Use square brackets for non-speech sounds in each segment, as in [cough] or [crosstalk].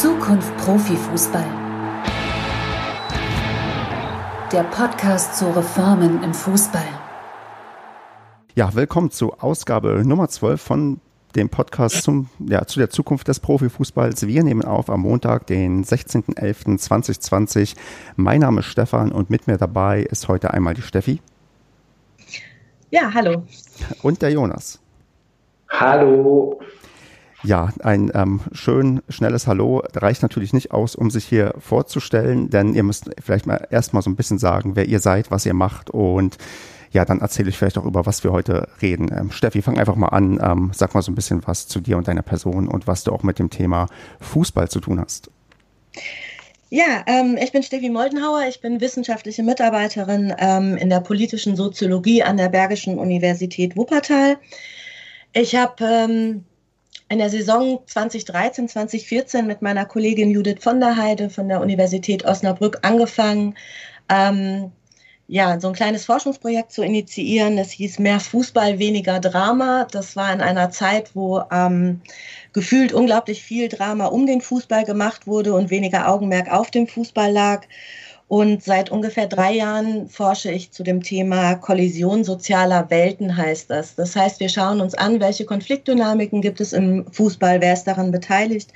Zukunft Profifußball. Der Podcast zu Reformen im Fußball. Ja, willkommen zu Ausgabe Nummer 12 von dem Podcast zum, ja, zu der Zukunft des Profifußballs. Wir nehmen auf am Montag, den 16.11.2020. Mein Name ist Stefan und mit mir dabei ist heute einmal die Steffi. Ja, hallo. Und der Jonas. Hallo. Ja, ein ähm, schön schnelles Hallo reicht natürlich nicht aus, um sich hier vorzustellen, denn ihr müsst vielleicht mal erstmal so ein bisschen sagen, wer ihr seid, was ihr macht und ja, dann erzähle ich vielleicht auch über was wir heute reden. Ähm, Steffi, fang einfach mal an, ähm, sag mal so ein bisschen was zu dir und deiner Person und was du auch mit dem Thema Fußball zu tun hast. Ja, ähm, ich bin Steffi Moldenhauer, ich bin wissenschaftliche Mitarbeiterin ähm, in der politischen Soziologie an der Bergischen Universität Wuppertal. Ich habe ähm, in der Saison 2013, 2014 mit meiner Kollegin Judith von der Heide von der Universität Osnabrück angefangen, ähm, ja, so ein kleines Forschungsprojekt zu initiieren. Das hieß Mehr Fußball, weniger Drama. Das war in einer Zeit, wo ähm, gefühlt unglaublich viel Drama um den Fußball gemacht wurde und weniger Augenmerk auf dem Fußball lag. Und seit ungefähr drei Jahren forsche ich zu dem Thema Kollision sozialer Welten, heißt das. Das heißt, wir schauen uns an, welche Konfliktdynamiken gibt es im Fußball, wer ist daran beteiligt,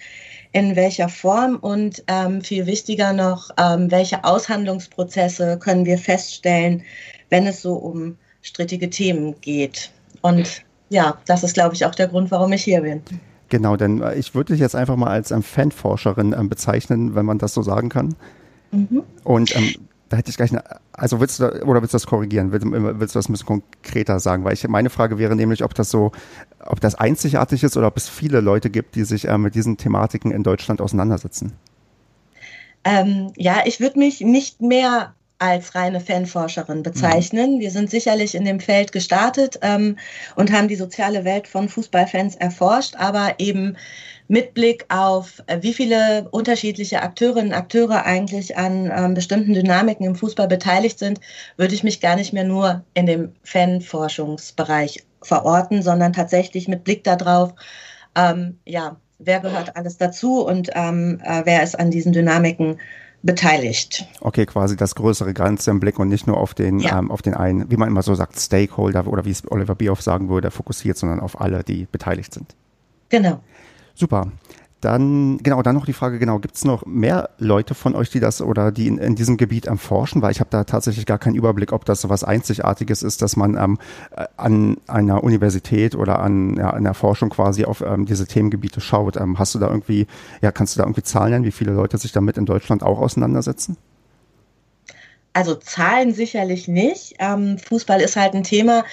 in welcher Form und ähm, viel wichtiger noch, ähm, welche Aushandlungsprozesse können wir feststellen, wenn es so um strittige Themen geht. Und ja, das ist, glaube ich, auch der Grund, warum ich hier bin. Genau, denn äh, ich würde dich jetzt einfach mal als ähm, Fanforscherin ähm, bezeichnen, wenn man das so sagen kann. Mhm. Und ähm, da hätte ich gleich eine, also willst du, oder willst du das korrigieren? Willst, willst, du das ein bisschen konkreter sagen? Weil ich, meine Frage wäre nämlich, ob das so, ob das einzigartig ist oder ob es viele Leute gibt, die sich äh, mit diesen Thematiken in Deutschland auseinandersetzen. Ähm, ja, ich würde mich nicht mehr als reine Fanforscherin bezeichnen. Mhm. Wir sind sicherlich in dem Feld gestartet ähm, und haben die soziale Welt von Fußballfans erforscht, aber eben mit Blick auf, äh, wie viele unterschiedliche Akteurinnen und Akteure eigentlich an ähm, bestimmten Dynamiken im Fußball beteiligt sind, würde ich mich gar nicht mehr nur in dem Fanforschungsbereich verorten, sondern tatsächlich mit Blick darauf, ähm, ja, wer gehört alles dazu und ähm, äh, wer ist an diesen Dynamiken beteiligt. Okay, quasi das größere Ganze im Blick und nicht nur auf den, ja. ähm, auf den einen, wie man immer so sagt, Stakeholder oder wie es Oliver Bierhoff sagen würde, fokussiert, sondern auf alle, die beteiligt sind. Genau. Super. Dann, genau, dann noch die Frage, genau, gibt es noch mehr Leute von euch, die das oder die in, in diesem Gebiet erforschen? Weil ich habe da tatsächlich gar keinen Überblick, ob das so was Einzigartiges ist, dass man ähm, an einer Universität oder an ja, einer Forschung quasi auf ähm, diese Themengebiete schaut. Ähm, hast du da irgendwie, ja, kannst du da irgendwie Zahlen nennen, wie viele Leute sich damit in Deutschland auch auseinandersetzen? Also Zahlen sicherlich nicht. Ähm, Fußball ist halt ein Thema,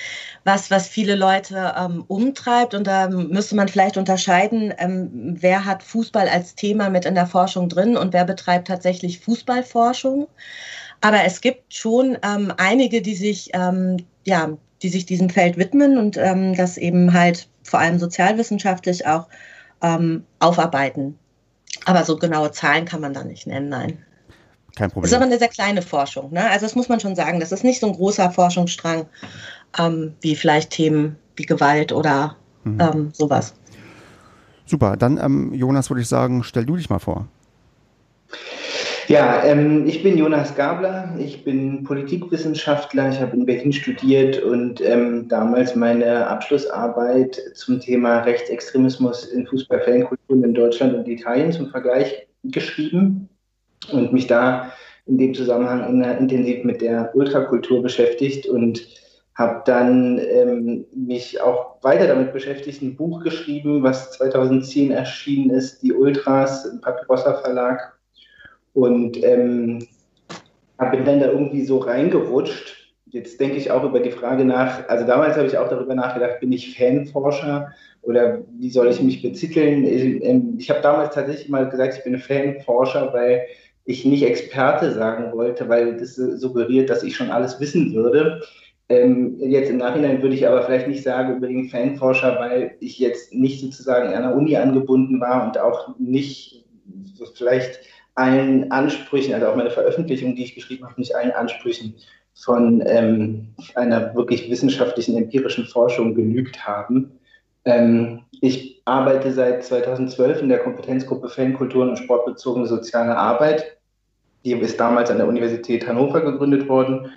was, was viele Leute ähm, umtreibt. Und da müsste man vielleicht unterscheiden, ähm, wer hat Fußball als Thema mit in der Forschung drin und wer betreibt tatsächlich Fußballforschung. Aber es gibt schon ähm, einige, die sich, ähm, ja, die sich diesem Feld widmen und ähm, das eben halt vor allem sozialwissenschaftlich auch aufarbeiten. Aber so genaue Zahlen kann man da nicht nennen, nein. Kein Problem. Das ist aber eine sehr kleine Forschung. Ne? Also das muss man schon sagen. Das ist nicht so ein großer Forschungsstrang ähm, wie vielleicht Themen wie Gewalt oder mhm. ähm, sowas. Super. Dann, ähm, Jonas, würde ich sagen, stell du dich mal vor. Ja, ähm, ich bin Jonas Gabler, ich bin Politikwissenschaftler, ich habe in Berlin studiert und ähm, damals meine Abschlussarbeit zum Thema Rechtsextremismus in Fußballfankulturen in Deutschland und Italien zum Vergleich geschrieben und mich da in dem Zusammenhang intensiv mit der Ultrakultur beschäftigt und habe dann ähm, mich auch weiter damit beschäftigt, ein Buch geschrieben, was 2010 erschienen ist, die Ultras im Papyrossa Verlag. Und ähm, bin dann da irgendwie so reingerutscht. Jetzt denke ich auch über die Frage nach, also damals habe ich auch darüber nachgedacht, bin ich Fanforscher oder wie soll ich mich betiteln? Ich, ähm, ich habe damals tatsächlich mal gesagt, ich bin Fanforscher, weil ich nicht Experte sagen wollte, weil das suggeriert, dass ich schon alles wissen würde. Ähm, jetzt im Nachhinein würde ich aber vielleicht nicht sagen unbedingt Fanforscher, weil ich jetzt nicht sozusagen an der Uni angebunden war und auch nicht vielleicht allen Ansprüchen, also auch meine Veröffentlichung, die ich geschrieben habe, nicht allen Ansprüchen von ähm, einer wirklich wissenschaftlichen, empirischen Forschung genügt haben. Ähm, ich arbeite seit 2012 in der Kompetenzgruppe Fankulturen und sportbezogene soziale Arbeit. Die ist damals an der Universität Hannover gegründet worden.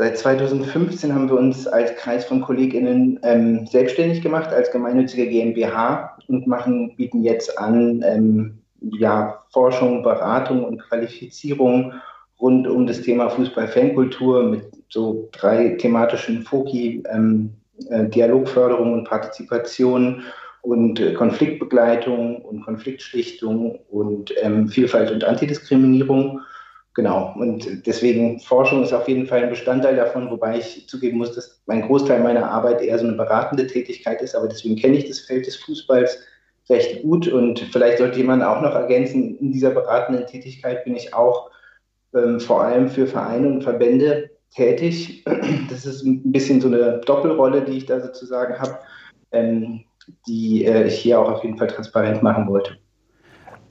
Seit 2015 haben wir uns als Kreis von KollegInnen ähm, selbstständig gemacht als gemeinnützige GmbH und machen, bieten jetzt an ähm, ja, Forschung, Beratung und Qualifizierung rund um das Thema Fußball-Fankultur mit so drei thematischen Foki, ähm, äh, Dialogförderung und Partizipation und äh, Konfliktbegleitung und Konfliktschlichtung und ähm, Vielfalt und Antidiskriminierung. Genau, und deswegen Forschung ist auf jeden Fall ein Bestandteil davon, wobei ich zugeben muss, dass mein Großteil meiner Arbeit eher so eine beratende Tätigkeit ist, aber deswegen kenne ich das Feld des Fußballs recht gut und vielleicht sollte jemand auch noch ergänzen, in dieser beratenden Tätigkeit bin ich auch ähm, vor allem für Vereine und Verbände tätig. Das ist ein bisschen so eine Doppelrolle, die ich da sozusagen habe, ähm, die äh, ich hier auch auf jeden Fall transparent machen wollte.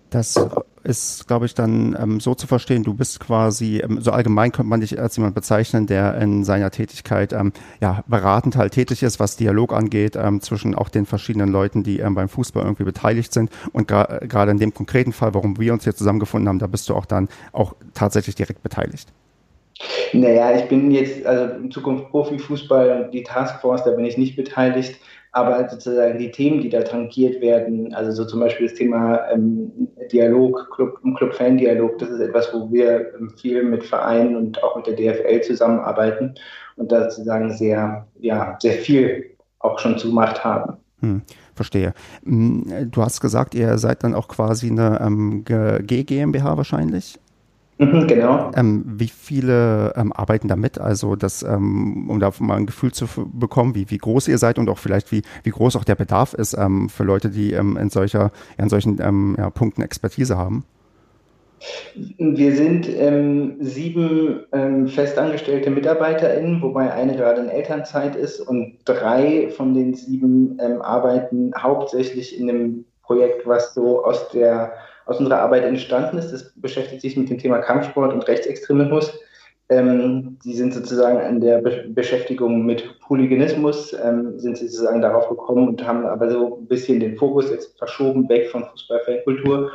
Das ist, glaube ich, dann ähm, so zu verstehen, du bist quasi, ähm, so allgemein könnte man dich als jemand bezeichnen, der in seiner Tätigkeit ähm, ja, beratend halt tätig ist, was Dialog angeht, ähm, zwischen auch den verschiedenen Leuten, die ähm, beim Fußball irgendwie beteiligt sind. Und gerade gra in dem konkreten Fall, warum wir uns hier zusammengefunden haben, da bist du auch dann auch tatsächlich direkt beteiligt. Naja, ich bin jetzt, also in Zukunft Profifußball und die Taskforce, da bin ich nicht beteiligt aber sozusagen die Themen, die da tangiert werden, also so zum Beispiel das Thema ähm, Dialog, Club, Club-Fan-Dialog, das ist etwas, wo wir ähm, viel mit Vereinen und auch mit der DFL zusammenarbeiten und da sozusagen sehr, ja, sehr viel auch schon zugemacht haben. Hm, verstehe. Hm, du hast gesagt, ihr seid dann auch quasi eine ähm, G GmbH wahrscheinlich? Mhm, genau. Ähm, wie viele ähm, arbeiten da mit? Also, das, ähm, um da mal ein Gefühl zu bekommen, wie, wie groß ihr seid und auch vielleicht, wie, wie groß auch der Bedarf ist ähm, für Leute, die ähm, in, solcher, in solchen ähm, ja, Punkten Expertise haben? Wir sind sieben festangestellte MitarbeiterInnen, wobei eine gerade in Elternzeit ist und drei von den sieben arbeiten hauptsächlich in einem Projekt, was so aus der aus unserer Arbeit entstanden ist. Das beschäftigt sich mit dem Thema Kampfsport und Rechtsextremismus. Ähm, die sind sozusagen an der Be Beschäftigung mit Hooliganismus, ähm, sind sie sozusagen darauf gekommen und haben aber so ein bisschen den Fokus jetzt verschoben weg von Fußballfankultur.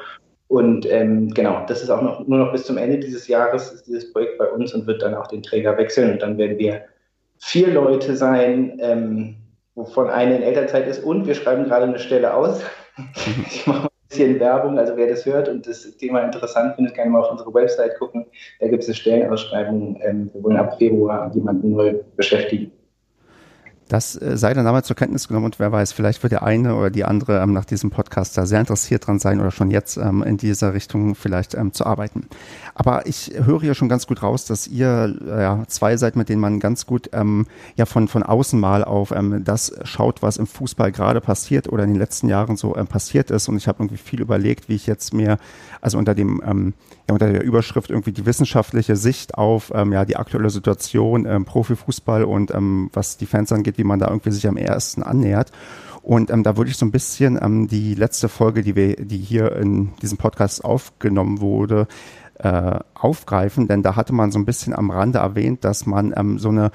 Und ähm, genau, das ist auch noch, nur noch bis zum Ende dieses Jahres ist dieses Projekt bei uns und wird dann auch den Träger wechseln. Und dann werden wir vier Leute sein, ähm, wovon eine in Elternzeit ist. Und wir schreiben gerade eine Stelle aus. [laughs] ich mache bisschen Werbung, also wer das hört und das Thema interessant findet, kann mal auf unsere Website gucken. Da gibt es eine Stellenausschreibung. Ähm, wir wollen ab Februar jemanden neu beschäftigen. Das äh, sei dann damals zur Kenntnis genommen und wer weiß, vielleicht wird der eine oder die andere ähm, nach diesem Podcast da sehr interessiert dran sein oder schon jetzt ähm, in dieser Richtung vielleicht ähm, zu arbeiten. Aber ich höre hier schon ganz gut raus, dass ihr äh, ja, zwei seid, mit denen man ganz gut ähm, ja von, von außen mal auf ähm, das schaut, was im Fußball gerade passiert oder in den letzten Jahren so ähm, passiert ist. Und ich habe irgendwie viel überlegt, wie ich jetzt mir, also unter dem ja, unter der Überschrift irgendwie die wissenschaftliche Sicht auf ja, die aktuelle Situation Profifußball und was die Fans angeht, wie man da irgendwie sich am ersten annähert. Und ähm, da würde ich so ein bisschen ähm, die letzte Folge, die wir, die hier in diesem Podcast aufgenommen wurde, äh, aufgreifen, denn da hatte man so ein bisschen am Rande erwähnt, dass man ähm, so eine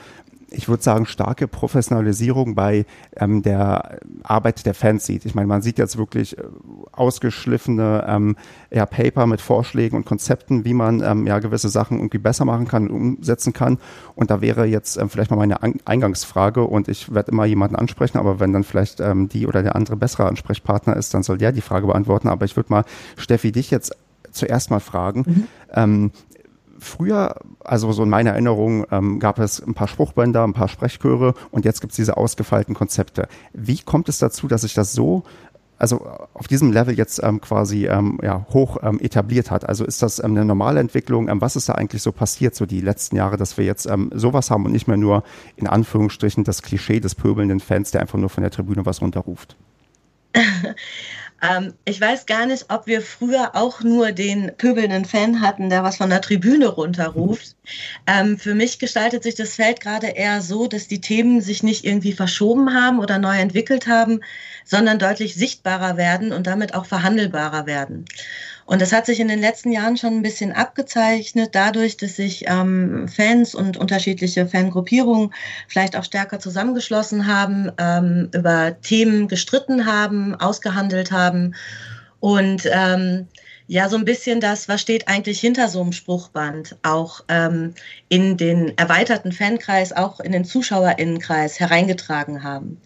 ich würde sagen, starke Professionalisierung bei ähm, der Arbeit der Fans sieht. Ich meine, man sieht jetzt wirklich äh, ausgeschliffene ähm, ja, Paper mit Vorschlägen und Konzepten, wie man ähm, ja gewisse Sachen irgendwie besser machen kann und umsetzen kann. Und da wäre jetzt ähm, vielleicht mal meine An Eingangsfrage und ich werde immer jemanden ansprechen, aber wenn dann vielleicht ähm, die oder der andere bessere Ansprechpartner ist, dann soll der die Frage beantworten. Aber ich würde mal, Steffi, dich jetzt zuerst mal fragen. Mhm. Ähm, früher, also so in meiner Erinnerung, ähm, gab es ein paar Spruchbänder, ein paar Sprechchöre und jetzt gibt es diese ausgefeilten Konzepte. Wie kommt es dazu, dass sich das so also auf diesem Level jetzt ähm, quasi ähm, ja, hoch ähm, etabliert hat. Also ist das ähm, eine normale Entwicklung? Ähm, was ist da eigentlich so passiert, so die letzten Jahre, dass wir jetzt ähm, sowas haben und nicht mehr nur in Anführungsstrichen das Klischee des pöbelnden Fans, der einfach nur von der Tribüne was runterruft? [laughs] Ähm, ich weiß gar nicht, ob wir früher auch nur den pöbelnden Fan hatten, der was von der Tribüne runterruft. Ähm, für mich gestaltet sich das Feld gerade eher so, dass die Themen sich nicht irgendwie verschoben haben oder neu entwickelt haben, sondern deutlich sichtbarer werden und damit auch verhandelbarer werden. Und das hat sich in den letzten Jahren schon ein bisschen abgezeichnet, dadurch, dass sich ähm, Fans und unterschiedliche Fangruppierungen vielleicht auch stärker zusammengeschlossen haben, ähm, über Themen gestritten haben, ausgehandelt haben und ähm, ja, so ein bisschen das, was steht eigentlich hinter so einem Spruchband, auch ähm, in den erweiterten Fankreis, auch in den Zuschauerinnenkreis hereingetragen haben.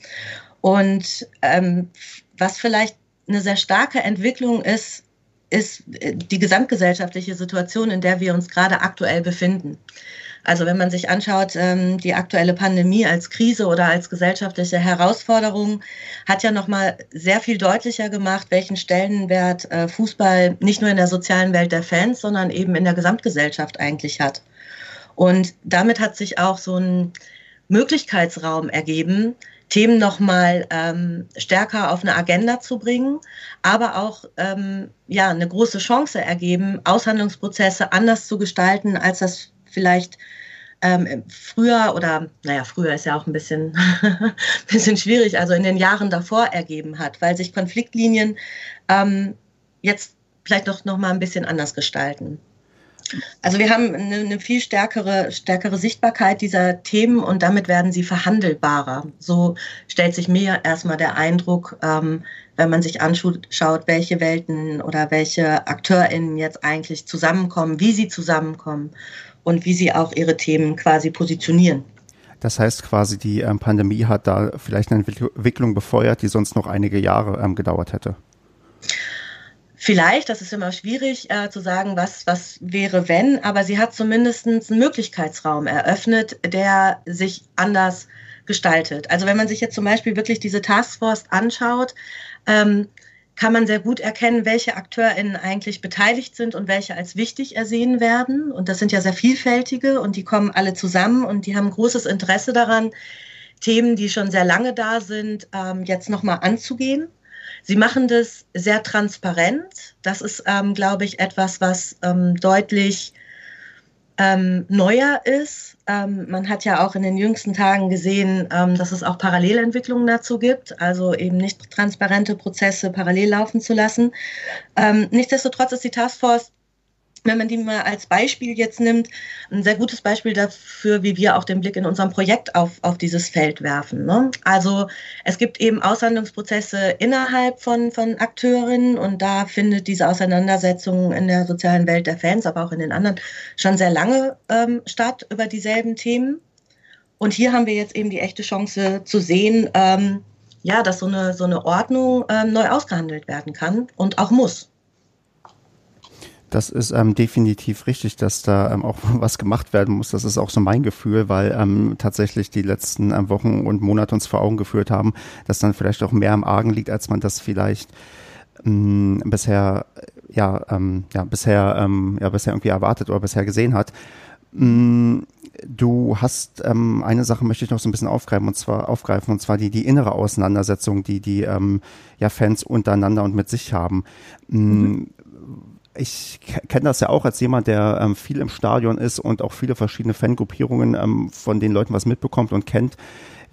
Und ähm, was vielleicht eine sehr starke Entwicklung ist, ist äh, die gesamtgesellschaftliche Situation, in der wir uns gerade aktuell befinden. Also wenn man sich anschaut, ähm, die aktuelle Pandemie als Krise oder als gesellschaftliche Herausforderung hat ja nochmal sehr viel deutlicher gemacht, welchen Stellenwert äh, Fußball nicht nur in der sozialen Welt der Fans, sondern eben in der Gesamtgesellschaft eigentlich hat. Und damit hat sich auch so ein Möglichkeitsraum ergeben, Themen nochmal ähm, stärker auf eine Agenda zu bringen, aber auch ähm, ja, eine große Chance ergeben, Aushandlungsprozesse anders zu gestalten, als das vielleicht ähm, früher oder, naja, früher ist ja auch ein bisschen, [laughs] bisschen schwierig, also in den Jahren davor ergeben hat, weil sich Konfliktlinien ähm, jetzt vielleicht noch, noch mal ein bisschen anders gestalten. Also wir haben eine, eine, viel stärkere, stärkere Sichtbarkeit dieser Themen und damit werden sie verhandelbarer. So stellt sich mir erstmal der Eindruck, ähm, wenn man sich anschaut, welche Welten oder welche AkteurInnen jetzt eigentlich zusammenkommen, wie sie zusammenkommen und wie sie auch ihre Themen quasi positionieren. Das heißt quasi, die ähm, Pandemie hat da vielleicht eine Entwicklung befeuert, die sonst noch einige Jahre ähm, gedauert hätte. Vielleicht, das ist immer schwierig äh, zu sagen, was, was wäre, wenn, aber sie hat zumindest einen Möglichkeitsraum eröffnet, der sich anders gestaltet. Also wenn man sich jetzt zum Beispiel wirklich diese Taskforce anschaut, ähm, kann man sehr gut erkennen, welche AkteurInnen eigentlich beteiligt sind und welche als wichtig ersehen werden. Und das sind ja sehr vielfältige und die kommen alle zusammen und die haben großes Interesse daran, Themen, die schon sehr lange da sind, ähm, jetzt nochmal anzugehen. Sie machen das sehr transparent. Das ist, ähm, glaube ich, etwas, was ähm, deutlich ähm, neuer ist. Ähm, man hat ja auch in den jüngsten Tagen gesehen, ähm, dass es auch Parallelentwicklungen dazu gibt, also eben nicht transparente Prozesse parallel laufen zu lassen. Ähm, nichtsdestotrotz ist die Taskforce wenn man die mal als Beispiel jetzt nimmt, ein sehr gutes Beispiel dafür, wie wir auch den Blick in unserem Projekt auf, auf dieses Feld werfen. Ne? Also es gibt eben Aushandlungsprozesse innerhalb von, von Akteurinnen und da findet diese Auseinandersetzung in der sozialen Welt der Fans, aber auch in den anderen schon sehr lange ähm, statt über dieselben Themen. Und hier haben wir jetzt eben die echte Chance zu sehen, ähm, ja, dass so eine, so eine Ordnung ähm, neu ausgehandelt werden kann und auch muss. Das ist ähm, definitiv richtig, dass da ähm, auch [laughs] was gemacht werden muss. Das ist auch so mein Gefühl, weil ähm, tatsächlich die letzten ähm, Wochen und Monate uns vor Augen geführt haben, dass dann vielleicht auch mehr am Argen liegt, als man das vielleicht ähm, bisher ja ähm, ja bisher ähm, ja bisher irgendwie erwartet oder bisher gesehen hat. Ähm, du hast ähm, eine Sache möchte ich noch so ein bisschen aufgreifen und zwar aufgreifen und zwar die die innere Auseinandersetzung, die die ähm, ja Fans untereinander und mit sich haben. Mhm ich kenne das ja auch als jemand, der ähm, viel im Stadion ist und auch viele verschiedene Fangruppierungen ähm, von den Leuten was mitbekommt und kennt.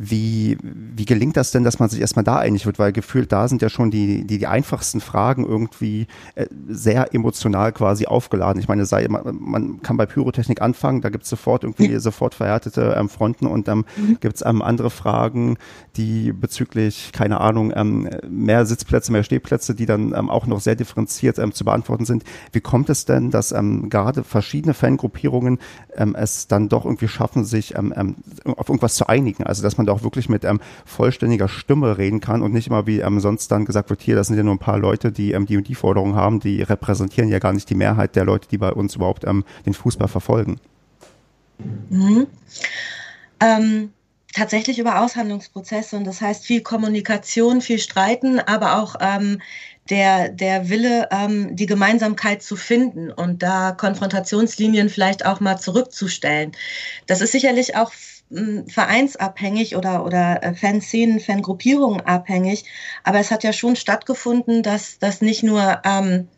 Wie, wie gelingt das denn, dass man sich erstmal da einig wird? Weil gefühlt da sind ja schon die, die, die einfachsten Fragen irgendwie äh, sehr emotional quasi aufgeladen. Ich meine, sei, man, man kann bei Pyrotechnik anfangen, da gibt es sofort irgendwie sofort verhärtete ähm, Fronten und dann ähm, gibt es ähm, andere Fragen, die bezüglich, keine Ahnung, ähm, mehr Sitzplätze, mehr Stehplätze, die dann ähm, auch noch sehr differenziert ähm, zu beantworten sind. Wie kommt es denn, dass gerade verschiedene Fangruppierungen es dann doch irgendwie schaffen, sich auf irgendwas zu einigen? Also dass man auch wirklich mit ähm, vollständiger Stimme reden kann und nicht immer wie ähm, sonst dann gesagt wird, hier, das sind ja nur ein paar Leute, die ähm, die und die Forderungen haben, die repräsentieren ja gar nicht die Mehrheit der Leute, die bei uns überhaupt ähm, den Fußball verfolgen. Mhm. Ähm, tatsächlich über Aushandlungsprozesse und das heißt viel Kommunikation, viel Streiten, aber auch ähm, der, der Wille, ähm, die Gemeinsamkeit zu finden und da Konfrontationslinien vielleicht auch mal zurückzustellen. Das ist sicherlich auch vereinsabhängig oder, oder äh, Fanszenen, Fangruppierungen abhängig. Aber es hat ja schon stattgefunden, dass, dass nicht nur ähm,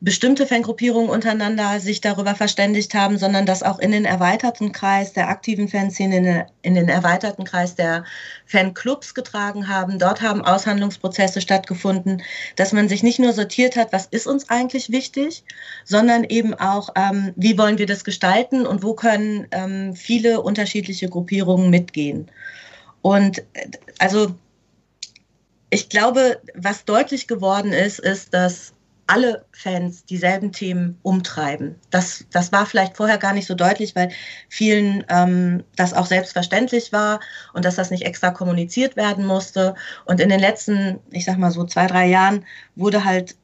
bestimmte Fangruppierungen untereinander sich darüber verständigt haben, sondern dass auch in den erweiterten Kreis der aktiven Fanszene, in den, erweiterten Kreis der Fanclubs getragen haben. Dort haben Aushandlungsprozesse stattgefunden, dass man sich nicht nur sortiert hat, was ist uns eigentlich wichtig, sondern eben auch, ähm, wie wollen wir das gestalten und wo können ähm, viele unterschiedliche Gruppierungen mitgehen. Und äh, also ich glaube, was deutlich geworden ist, ist, dass alle Fans dieselben Themen umtreiben. Das, das war vielleicht vorher gar nicht so deutlich, weil vielen ähm, das auch selbstverständlich war und dass das nicht extra kommuniziert werden musste. Und in den letzten, ich sag mal so zwei, drei Jahren wurde halt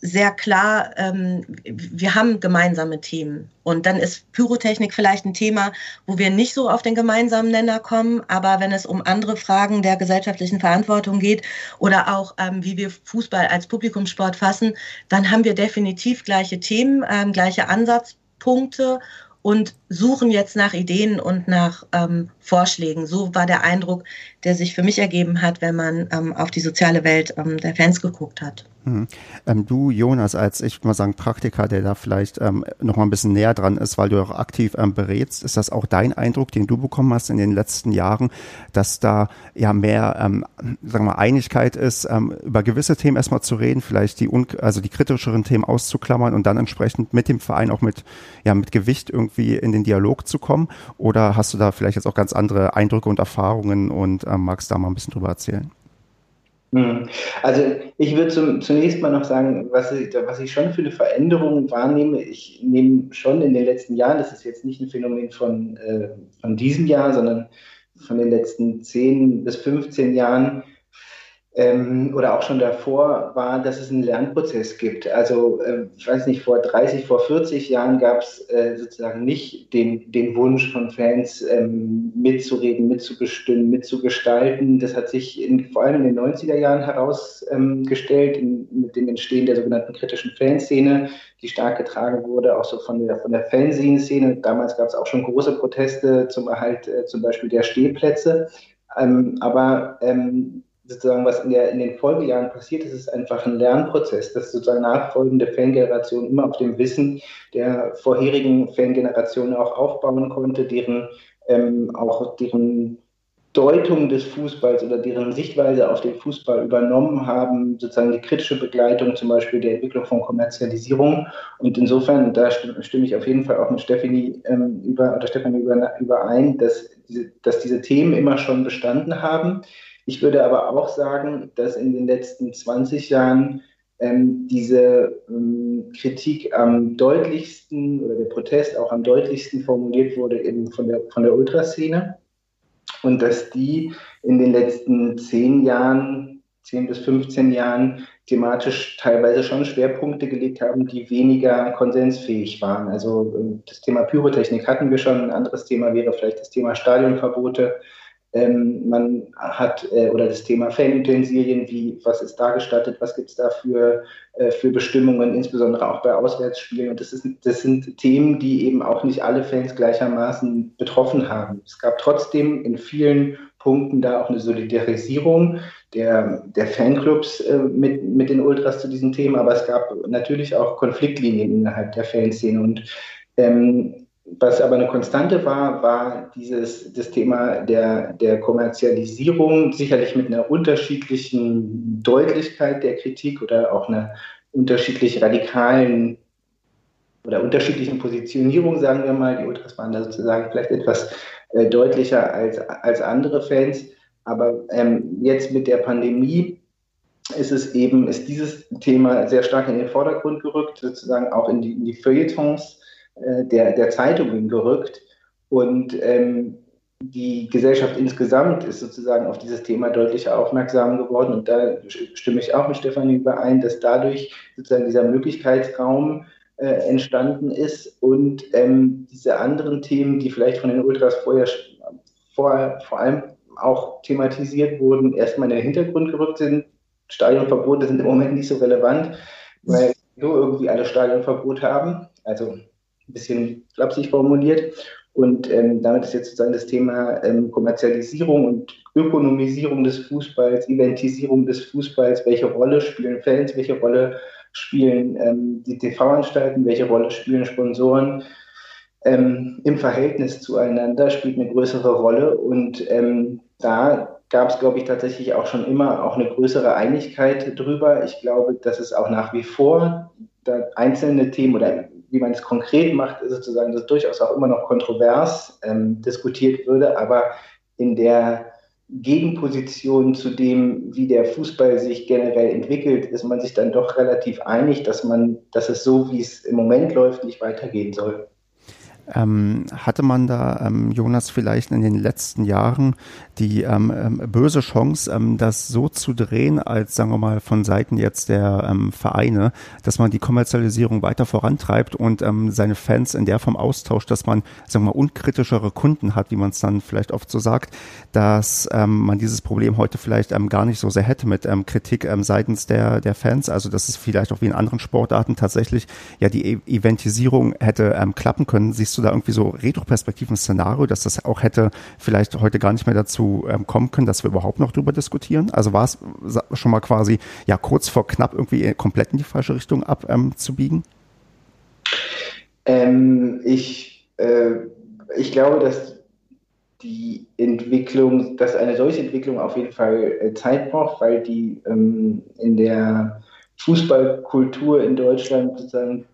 sehr klar, ähm, wir haben gemeinsame Themen. Und dann ist Pyrotechnik vielleicht ein Thema, wo wir nicht so auf den gemeinsamen Nenner kommen. Aber wenn es um andere Fragen der gesellschaftlichen Verantwortung geht oder auch, ähm, wie wir Fußball als Publikumssport fassen, dann haben wir definitiv gleiche Themen, ähm, gleiche Ansatzpunkte und suchen jetzt nach Ideen und nach ähm, Vorschlägen. So war der Eindruck, der sich für mich ergeben hat, wenn man ähm, auf die soziale Welt ähm, der Fans geguckt hat. Mhm. Ähm, du, Jonas, als ich mal sagen Praktiker, der da vielleicht ähm, noch mal ein bisschen näher dran ist, weil du auch aktiv ähm, berätst, ist das auch dein Eindruck, den du bekommen hast in den letzten Jahren, dass da ja mehr, ähm, sagen wir mal, Einigkeit ist, ähm, über gewisse Themen erstmal zu reden, vielleicht die, also die kritischeren Themen auszuklammern und dann entsprechend mit dem Verein auch mit, ja, mit Gewicht irgendwie in den Dialog zu kommen? Oder hast du da vielleicht jetzt auch ganz andere Eindrücke und Erfahrungen und ähm, magst da mal ein bisschen drüber erzählen? Hm. Also ich würde zum, zunächst mal noch sagen, was ich, was ich schon für eine Veränderung wahrnehme. Ich nehme schon in den letzten Jahren, das ist jetzt nicht ein Phänomen von, äh, von diesem Jahr, sondern von den letzten 10 bis 15 Jahren, ähm, oder auch schon davor war, dass es einen Lernprozess gibt. Also äh, ich weiß nicht, vor 30, vor 40 Jahren gab es äh, sozusagen nicht den, den Wunsch von Fans ähm, mitzureden, mitzubestimmen, mitzugestalten. Das hat sich in, vor allem in den 90er Jahren herausgestellt ähm, mit dem Entstehen der sogenannten kritischen Fanszene, die stark getragen wurde, auch so von der, von der Fanzine-Szene. Damals gab es auch schon große Proteste zum Erhalt äh, zum Beispiel der Stehplätze. Ähm, aber ähm, sozusagen, was in, der, in den Folgejahren passiert ist, ist einfach ein Lernprozess, dass sozusagen nachfolgende Fangenerationen immer auf dem Wissen der vorherigen Fangenerationen auch aufbauen konnte, deren ähm, auch deren Deutung des Fußballs oder deren Sichtweise auf den Fußball übernommen haben, sozusagen die kritische Begleitung zum Beispiel der Entwicklung von Kommerzialisierung. Und insofern, da stimme, ich auf jeden Fall auch mit Stefanie ähm, über oder Stefanie über, überein, dass diese, dass diese Themen immer schon bestanden haben. Ich würde aber auch sagen, dass in den letzten 20 Jahren ähm, diese ähm, Kritik am deutlichsten oder der Protest auch am deutlichsten formuliert wurde eben von der, von der Ultraszene und dass die in den letzten zehn Jahren, 10 bis 15 Jahren thematisch teilweise schon Schwerpunkte gelegt haben, die weniger konsensfähig waren. Also ähm, das Thema Pyrotechnik hatten wir schon, ein anderes Thema wäre vielleicht das Thema Stadionverbote. Ähm, man hat, äh, oder das Thema Fanutensilien, wie, was ist da gestattet, was gibt es da für, äh, für Bestimmungen, insbesondere auch bei Auswärtsspielen. Und das, ist, das sind Themen, die eben auch nicht alle Fans gleichermaßen betroffen haben. Es gab trotzdem in vielen Punkten da auch eine Solidarisierung der, der Fanclubs äh, mit, mit den Ultras zu diesen Themen, aber es gab natürlich auch Konfliktlinien innerhalb der Fanszene. Und ähm, was aber eine Konstante war, war dieses, das Thema der, der Kommerzialisierung, sicherlich mit einer unterschiedlichen Deutlichkeit der Kritik oder auch einer unterschiedlich radikalen oder unterschiedlichen Positionierung, sagen wir mal. Die Ultras waren da sozusagen vielleicht etwas äh, deutlicher als, als andere Fans. Aber ähm, jetzt mit der Pandemie ist es eben, ist dieses Thema sehr stark in den Vordergrund gerückt, sozusagen auch in die, in die Feuilletons äh, der, der Zeitungen gerückt. Und ähm, die Gesellschaft insgesamt ist sozusagen auf dieses Thema deutlich aufmerksam geworden. Und da stimme ich auch mit Stefanie überein, dass dadurch sozusagen dieser Möglichkeitsraum äh, entstanden ist und ähm, diese anderen Themen, die vielleicht von den Ultras vorher vor, vor allem auch thematisiert wurden, erstmal in den Hintergrund gerückt sind. Stadionverbote sind im Moment nicht so relevant, weil so irgendwie alle Stadionverbot haben. Also ein bisschen flapsig formuliert. Und ähm, damit ist jetzt sozusagen das Thema ähm, Kommerzialisierung und Ökonomisierung des Fußballs, Eventisierung des Fußballs, welche Rolle spielen Fans, welche Rolle spielen ähm, die TV-Anstalten, welche Rolle spielen Sponsoren ähm, im Verhältnis zueinander, spielt eine größere Rolle. Und ähm, da gab es, glaube ich, tatsächlich auch schon immer auch eine größere Einigkeit drüber. Ich glaube, dass es auch nach wie vor da einzelne Themen oder wie man es konkret macht, ist sozusagen das durchaus auch immer noch kontrovers ähm, diskutiert würde, aber in der Gegenposition zu dem, wie der Fußball sich generell entwickelt, ist man sich dann doch relativ einig, dass man, dass es so, wie es im Moment läuft, nicht weitergehen soll. Ähm, hatte man da, ähm, Jonas, vielleicht in den letzten Jahren die ähm, ähm böse Chance, ähm, das so zu drehen, als sagen wir mal von Seiten jetzt der ähm, Vereine, dass man die Kommerzialisierung weiter vorantreibt und seine Fans in der Form austauscht, dass man, sagen wir mal, unkritischere Kunden hat, wie man es dann vielleicht oft so sagt, dass man dieses Problem heute vielleicht gar nicht so sehr hätte mit Kritik seitens der, der Fans, also dass es vielleicht auch wie in anderen Sportarten tatsächlich ja die e Eventisierung hätte klappen können. Siehst du da irgendwie so retroperspektiven Szenario, dass das auch hätte vielleicht heute gar nicht mehr dazu ähm, kommen können, dass wir überhaupt noch drüber diskutieren? Also war es schon mal quasi ja kurz vor knapp irgendwie komplett in die falsche Richtung abzubiegen? Ähm, ich, äh, ich glaube, dass die Entwicklung, dass eine solche Entwicklung auf jeden Fall äh, Zeit braucht, weil die ähm, in der Fußballkultur in Deutschland sozusagen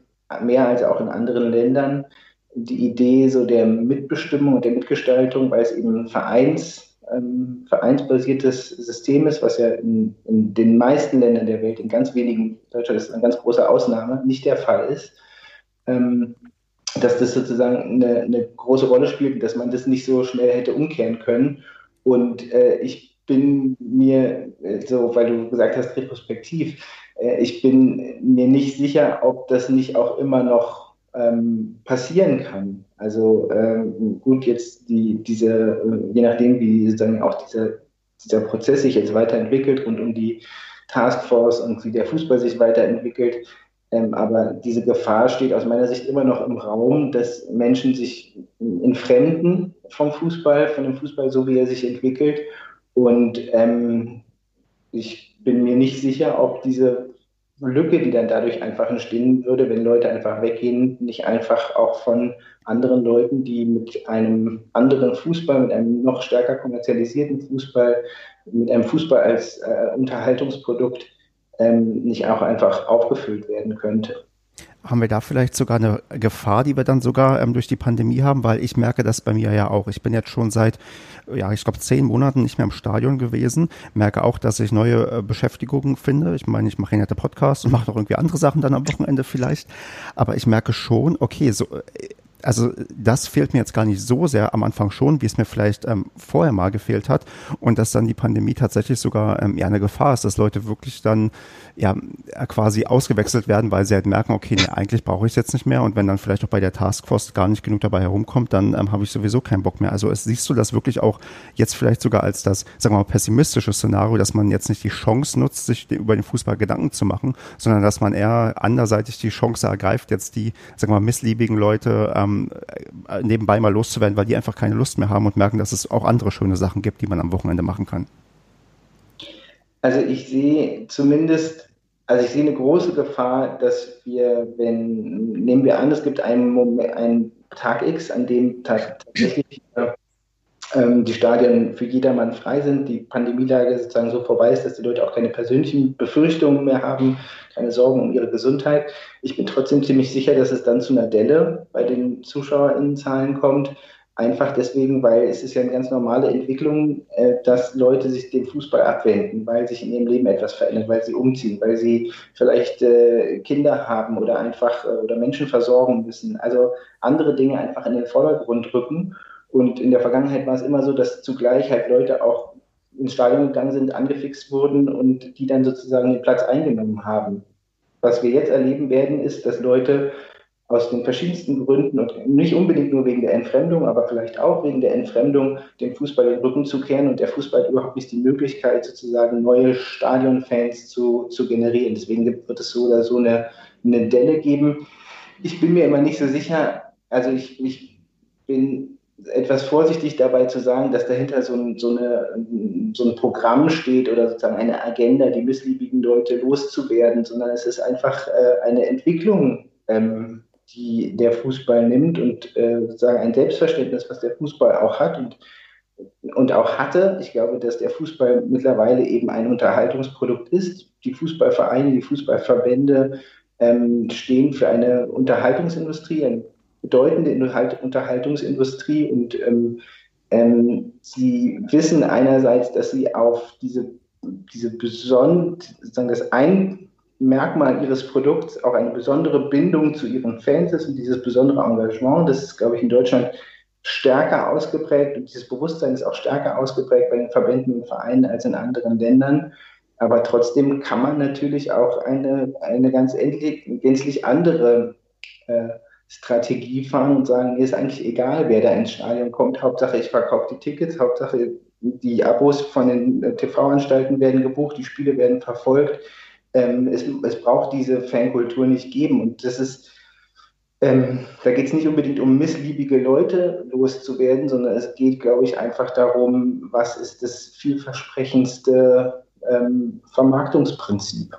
mehr als auch in anderen Ländern die Idee so der Mitbestimmung und der Mitgestaltung, weil es eben ein Vereins, ähm, vereinsbasiertes System ist, was ja in, in, den meisten Ländern der Welt, in ganz wenigen, Deutschland ist eine ganz große Ausnahme, nicht der Fall ist. Ähm, dass das sozusagen eine, eine, große Rolle spielt und dass man das nicht so schnell hätte umkehren können. Und äh, ich bin mir, äh, so weil du gesagt hast, retrospektiv, äh, ich bin mir nicht sicher, ob das nicht auch immer noch ähm, passieren kann. Also ähm, gut, jetzt die, diese, äh, je nachdem, wie sozusagen auch diese, dieser Prozess sich jetzt weiterentwickelt und um die Taskforce und wie der Fußball sich weiterentwickelt. Ähm, aber diese Gefahr steht aus meiner Sicht immer noch im Raum, dass Menschen sich entfremden vom Fußball, von dem Fußball, so wie er sich entwickelt. Und ähm, ich bin mir nicht sicher, ob diese Lücke, die dann dadurch einfach entstehen würde, wenn Leute einfach weggehen, nicht einfach auch von anderen Leuten, die mit einem anderen Fußball, mit einem noch stärker kommerzialisierten Fußball, mit einem Fußball als äh, Unterhaltungsprodukt ähm, nicht auch einfach aufgefüllt werden könnte. Haben wir da vielleicht sogar eine Gefahr, die wir dann sogar ähm, durch die Pandemie haben? Weil ich merke das bei mir ja auch. Ich bin jetzt schon seit, ja, ich glaube, zehn Monaten nicht mehr im Stadion gewesen. Merke auch, dass ich neue äh, Beschäftigungen finde. Ich meine, ich mache ja nette Podcasts und mache noch irgendwie andere Sachen dann am Wochenende vielleicht. Aber ich merke schon, okay, so äh, also das fehlt mir jetzt gar nicht so sehr am Anfang schon, wie es mir vielleicht ähm, vorher mal gefehlt hat. Und dass dann die Pandemie tatsächlich sogar ähm, ja eine Gefahr ist, dass Leute wirklich dann ja quasi ausgewechselt werden, weil sie halt merken, okay, nee, eigentlich brauche ich es jetzt nicht mehr. Und wenn dann vielleicht auch bei der Taskforce gar nicht genug dabei herumkommt, dann ähm, habe ich sowieso keinen Bock mehr. Also es, siehst du das wirklich auch jetzt vielleicht sogar als das, sagen wir mal, pessimistische Szenario, dass man jetzt nicht die Chance nutzt, sich über den Fußball Gedanken zu machen, sondern dass man eher anderseitig die Chance ergreift, jetzt die, sagen wir mal, missliebigen Leute ähm, ähm, nebenbei mal loszuwerden, weil die einfach keine Lust mehr haben und merken, dass es auch andere schöne Sachen gibt, die man am Wochenende machen kann? Also ich sehe zumindest, also ich sehe eine große Gefahr, dass wir, wenn, nehmen wir an, es gibt einen, Moment, einen Tag X, an dem tatsächlich ähm, die Stadien für jedermann frei sind, die Pandemielage sozusagen so vorbei ist, dass die Leute auch keine persönlichen Befürchtungen mehr haben, keine Sorgen um ihre Gesundheit. Ich bin trotzdem ziemlich sicher, dass es dann zu einer Delle bei den ZuschauerInnenzahlen kommt. Einfach deswegen, weil es ist ja eine ganz normale Entwicklung, äh, dass Leute sich dem Fußball abwenden, weil sich in ihrem Leben etwas verändert, weil sie umziehen, weil sie vielleicht äh, Kinder haben oder einfach äh, oder Menschen versorgen müssen. Also andere Dinge einfach in den Vordergrund rücken. Und in der Vergangenheit war es immer so, dass zugleich halt Leute auch ins Stadion gegangen sind, angefixt wurden und die dann sozusagen den Platz eingenommen haben. Was wir jetzt erleben werden, ist, dass Leute aus den verschiedensten Gründen und nicht unbedingt nur wegen der Entfremdung, aber vielleicht auch wegen der Entfremdung dem Fußball den Rücken zu kehren und der Fußball überhaupt nicht die Möglichkeit, sozusagen neue Stadionfans zu, zu generieren. Deswegen wird es so oder so eine, eine Delle geben. Ich bin mir immer nicht so sicher, also ich, ich bin etwas vorsichtig dabei zu sagen, dass dahinter so ein, so, eine, so ein Programm steht oder sozusagen eine Agenda, die missliebigen Leute loszuwerden, sondern es ist einfach äh, eine Entwicklung, ähm, die der Fußball nimmt und äh, sozusagen ein Selbstverständnis, was der Fußball auch hat und, und auch hatte. Ich glaube, dass der Fußball mittlerweile eben ein Unterhaltungsprodukt ist. Die Fußballvereine, die Fußballverbände ähm, stehen für eine Unterhaltungsindustrie, eine bedeutende Unterhaltungsindustrie und ähm, ähm, sie wissen einerseits, dass sie auf diese, diese besondere, sozusagen das ein Merkmal ihres Produkts auch eine besondere Bindung zu ihren Fans ist und dieses besondere Engagement, das ist, glaube ich, in Deutschland stärker ausgeprägt und dieses Bewusstsein ist auch stärker ausgeprägt bei den Verbänden und Vereinen als in anderen Ländern. Aber trotzdem kann man natürlich auch eine, eine ganz endlich, gänzlich andere äh, Strategie fahren und sagen, mir ist eigentlich egal, wer da ins Stadion kommt. Hauptsache, ich verkaufe die Tickets, Hauptsache, die Abos von den äh, TV-Anstalten werden gebucht, die Spiele werden verfolgt. Ähm, es, es, braucht diese Fankultur nicht geben. Und das ist, ähm, da geht es nicht unbedingt um missliebige Leute loszuwerden, sondern es geht, glaube ich, einfach darum, was ist das vielversprechendste ähm, Vermarktungsprinzip.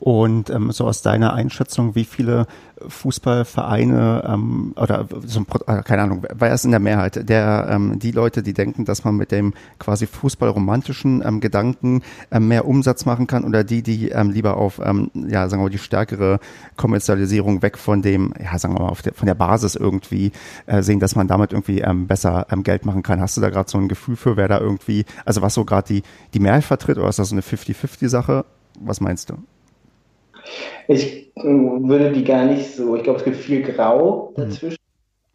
Und ähm, so aus deiner Einschätzung, wie viele Fußballvereine ähm, oder so ein, äh, keine Ahnung, wer ist in der Mehrheit? Der ähm, die Leute, die denken, dass man mit dem quasi fußballromantischen ähm, Gedanken ähm, mehr Umsatz machen kann, oder die, die ähm, lieber auf ähm, ja sagen wir mal die stärkere Kommerzialisierung weg von dem, ja sagen wir mal der, von der Basis irgendwie äh, sehen, dass man damit irgendwie ähm, besser ähm, Geld machen kann. Hast du da gerade so ein Gefühl für, wer da irgendwie, also was so gerade die die Mehrheit vertritt, oder ist das so eine 50-50 Sache? Was meinst du? Ich äh, würde die gar nicht so, ich glaube, es gibt viel Grau mhm. dazwischen. Mhm.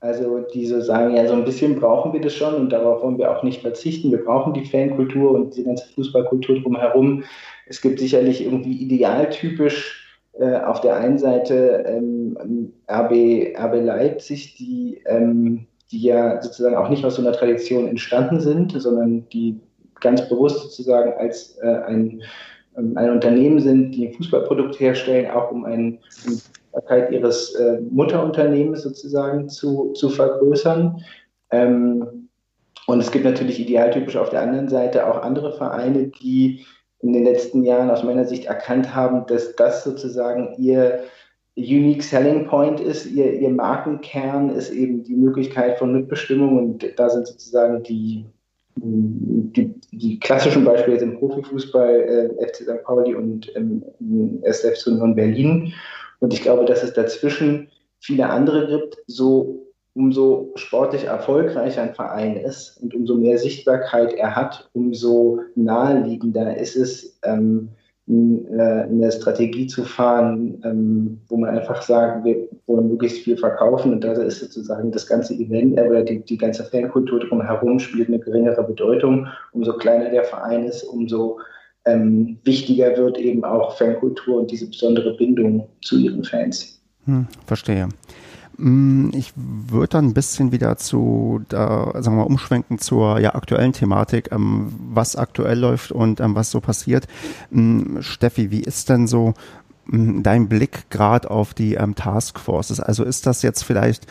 Also die so sagen, ja, so ein bisschen brauchen wir das schon und darauf wollen wir auch nicht verzichten. Wir brauchen die Fankultur und die ganze Fußballkultur drumherum. Es gibt sicherlich irgendwie idealtypisch äh, auf der einen Seite ähm, RB, RB Leipzig, die, ähm, die ja sozusagen auch nicht aus so einer Tradition entstanden sind, sondern die ganz bewusst sozusagen als äh, ein ein Unternehmen sind, die ein Fußballprodukt herstellen, auch um eine Sichtbarkeit ihres äh, Mutterunternehmens sozusagen zu, zu vergrößern. Ähm, und es gibt natürlich idealtypisch auf der anderen Seite auch andere Vereine, die in den letzten Jahren aus meiner Sicht erkannt haben, dass das sozusagen ihr Unique Selling Point ist, ihr, ihr Markenkern ist eben die Möglichkeit von Mitbestimmung und da sind sozusagen die die, die, klassischen Beispiele im Profifußball, äh, FC St. Pauli und ähm, SF Union Berlin. Und ich glaube, dass es dazwischen viele andere gibt, so umso sportlich erfolgreicher ein Verein ist und umso mehr Sichtbarkeit er hat, umso naheliegender ist es, ähm, äh, eine Strategie zu fahren, ähm, wo man einfach sagt, wir wollen möglichst viel verkaufen und da ist sozusagen das ganze Event äh, oder die, die ganze Fankultur drumherum spielt eine geringere Bedeutung. Umso kleiner der Verein ist, umso ähm, wichtiger wird eben auch Fankultur und diese besondere Bindung zu ihren Fans. Hm, verstehe. Mm, ich würde dann ein bisschen wieder zu, da, sagen wir mal, umschwenken zur ja, aktuellen Thematik, ähm, was aktuell läuft und ähm, was so passiert. Ähm, Steffi, wie ist denn so mm, dein Blick gerade auf die ähm, Taskforces? Also ist das jetzt vielleicht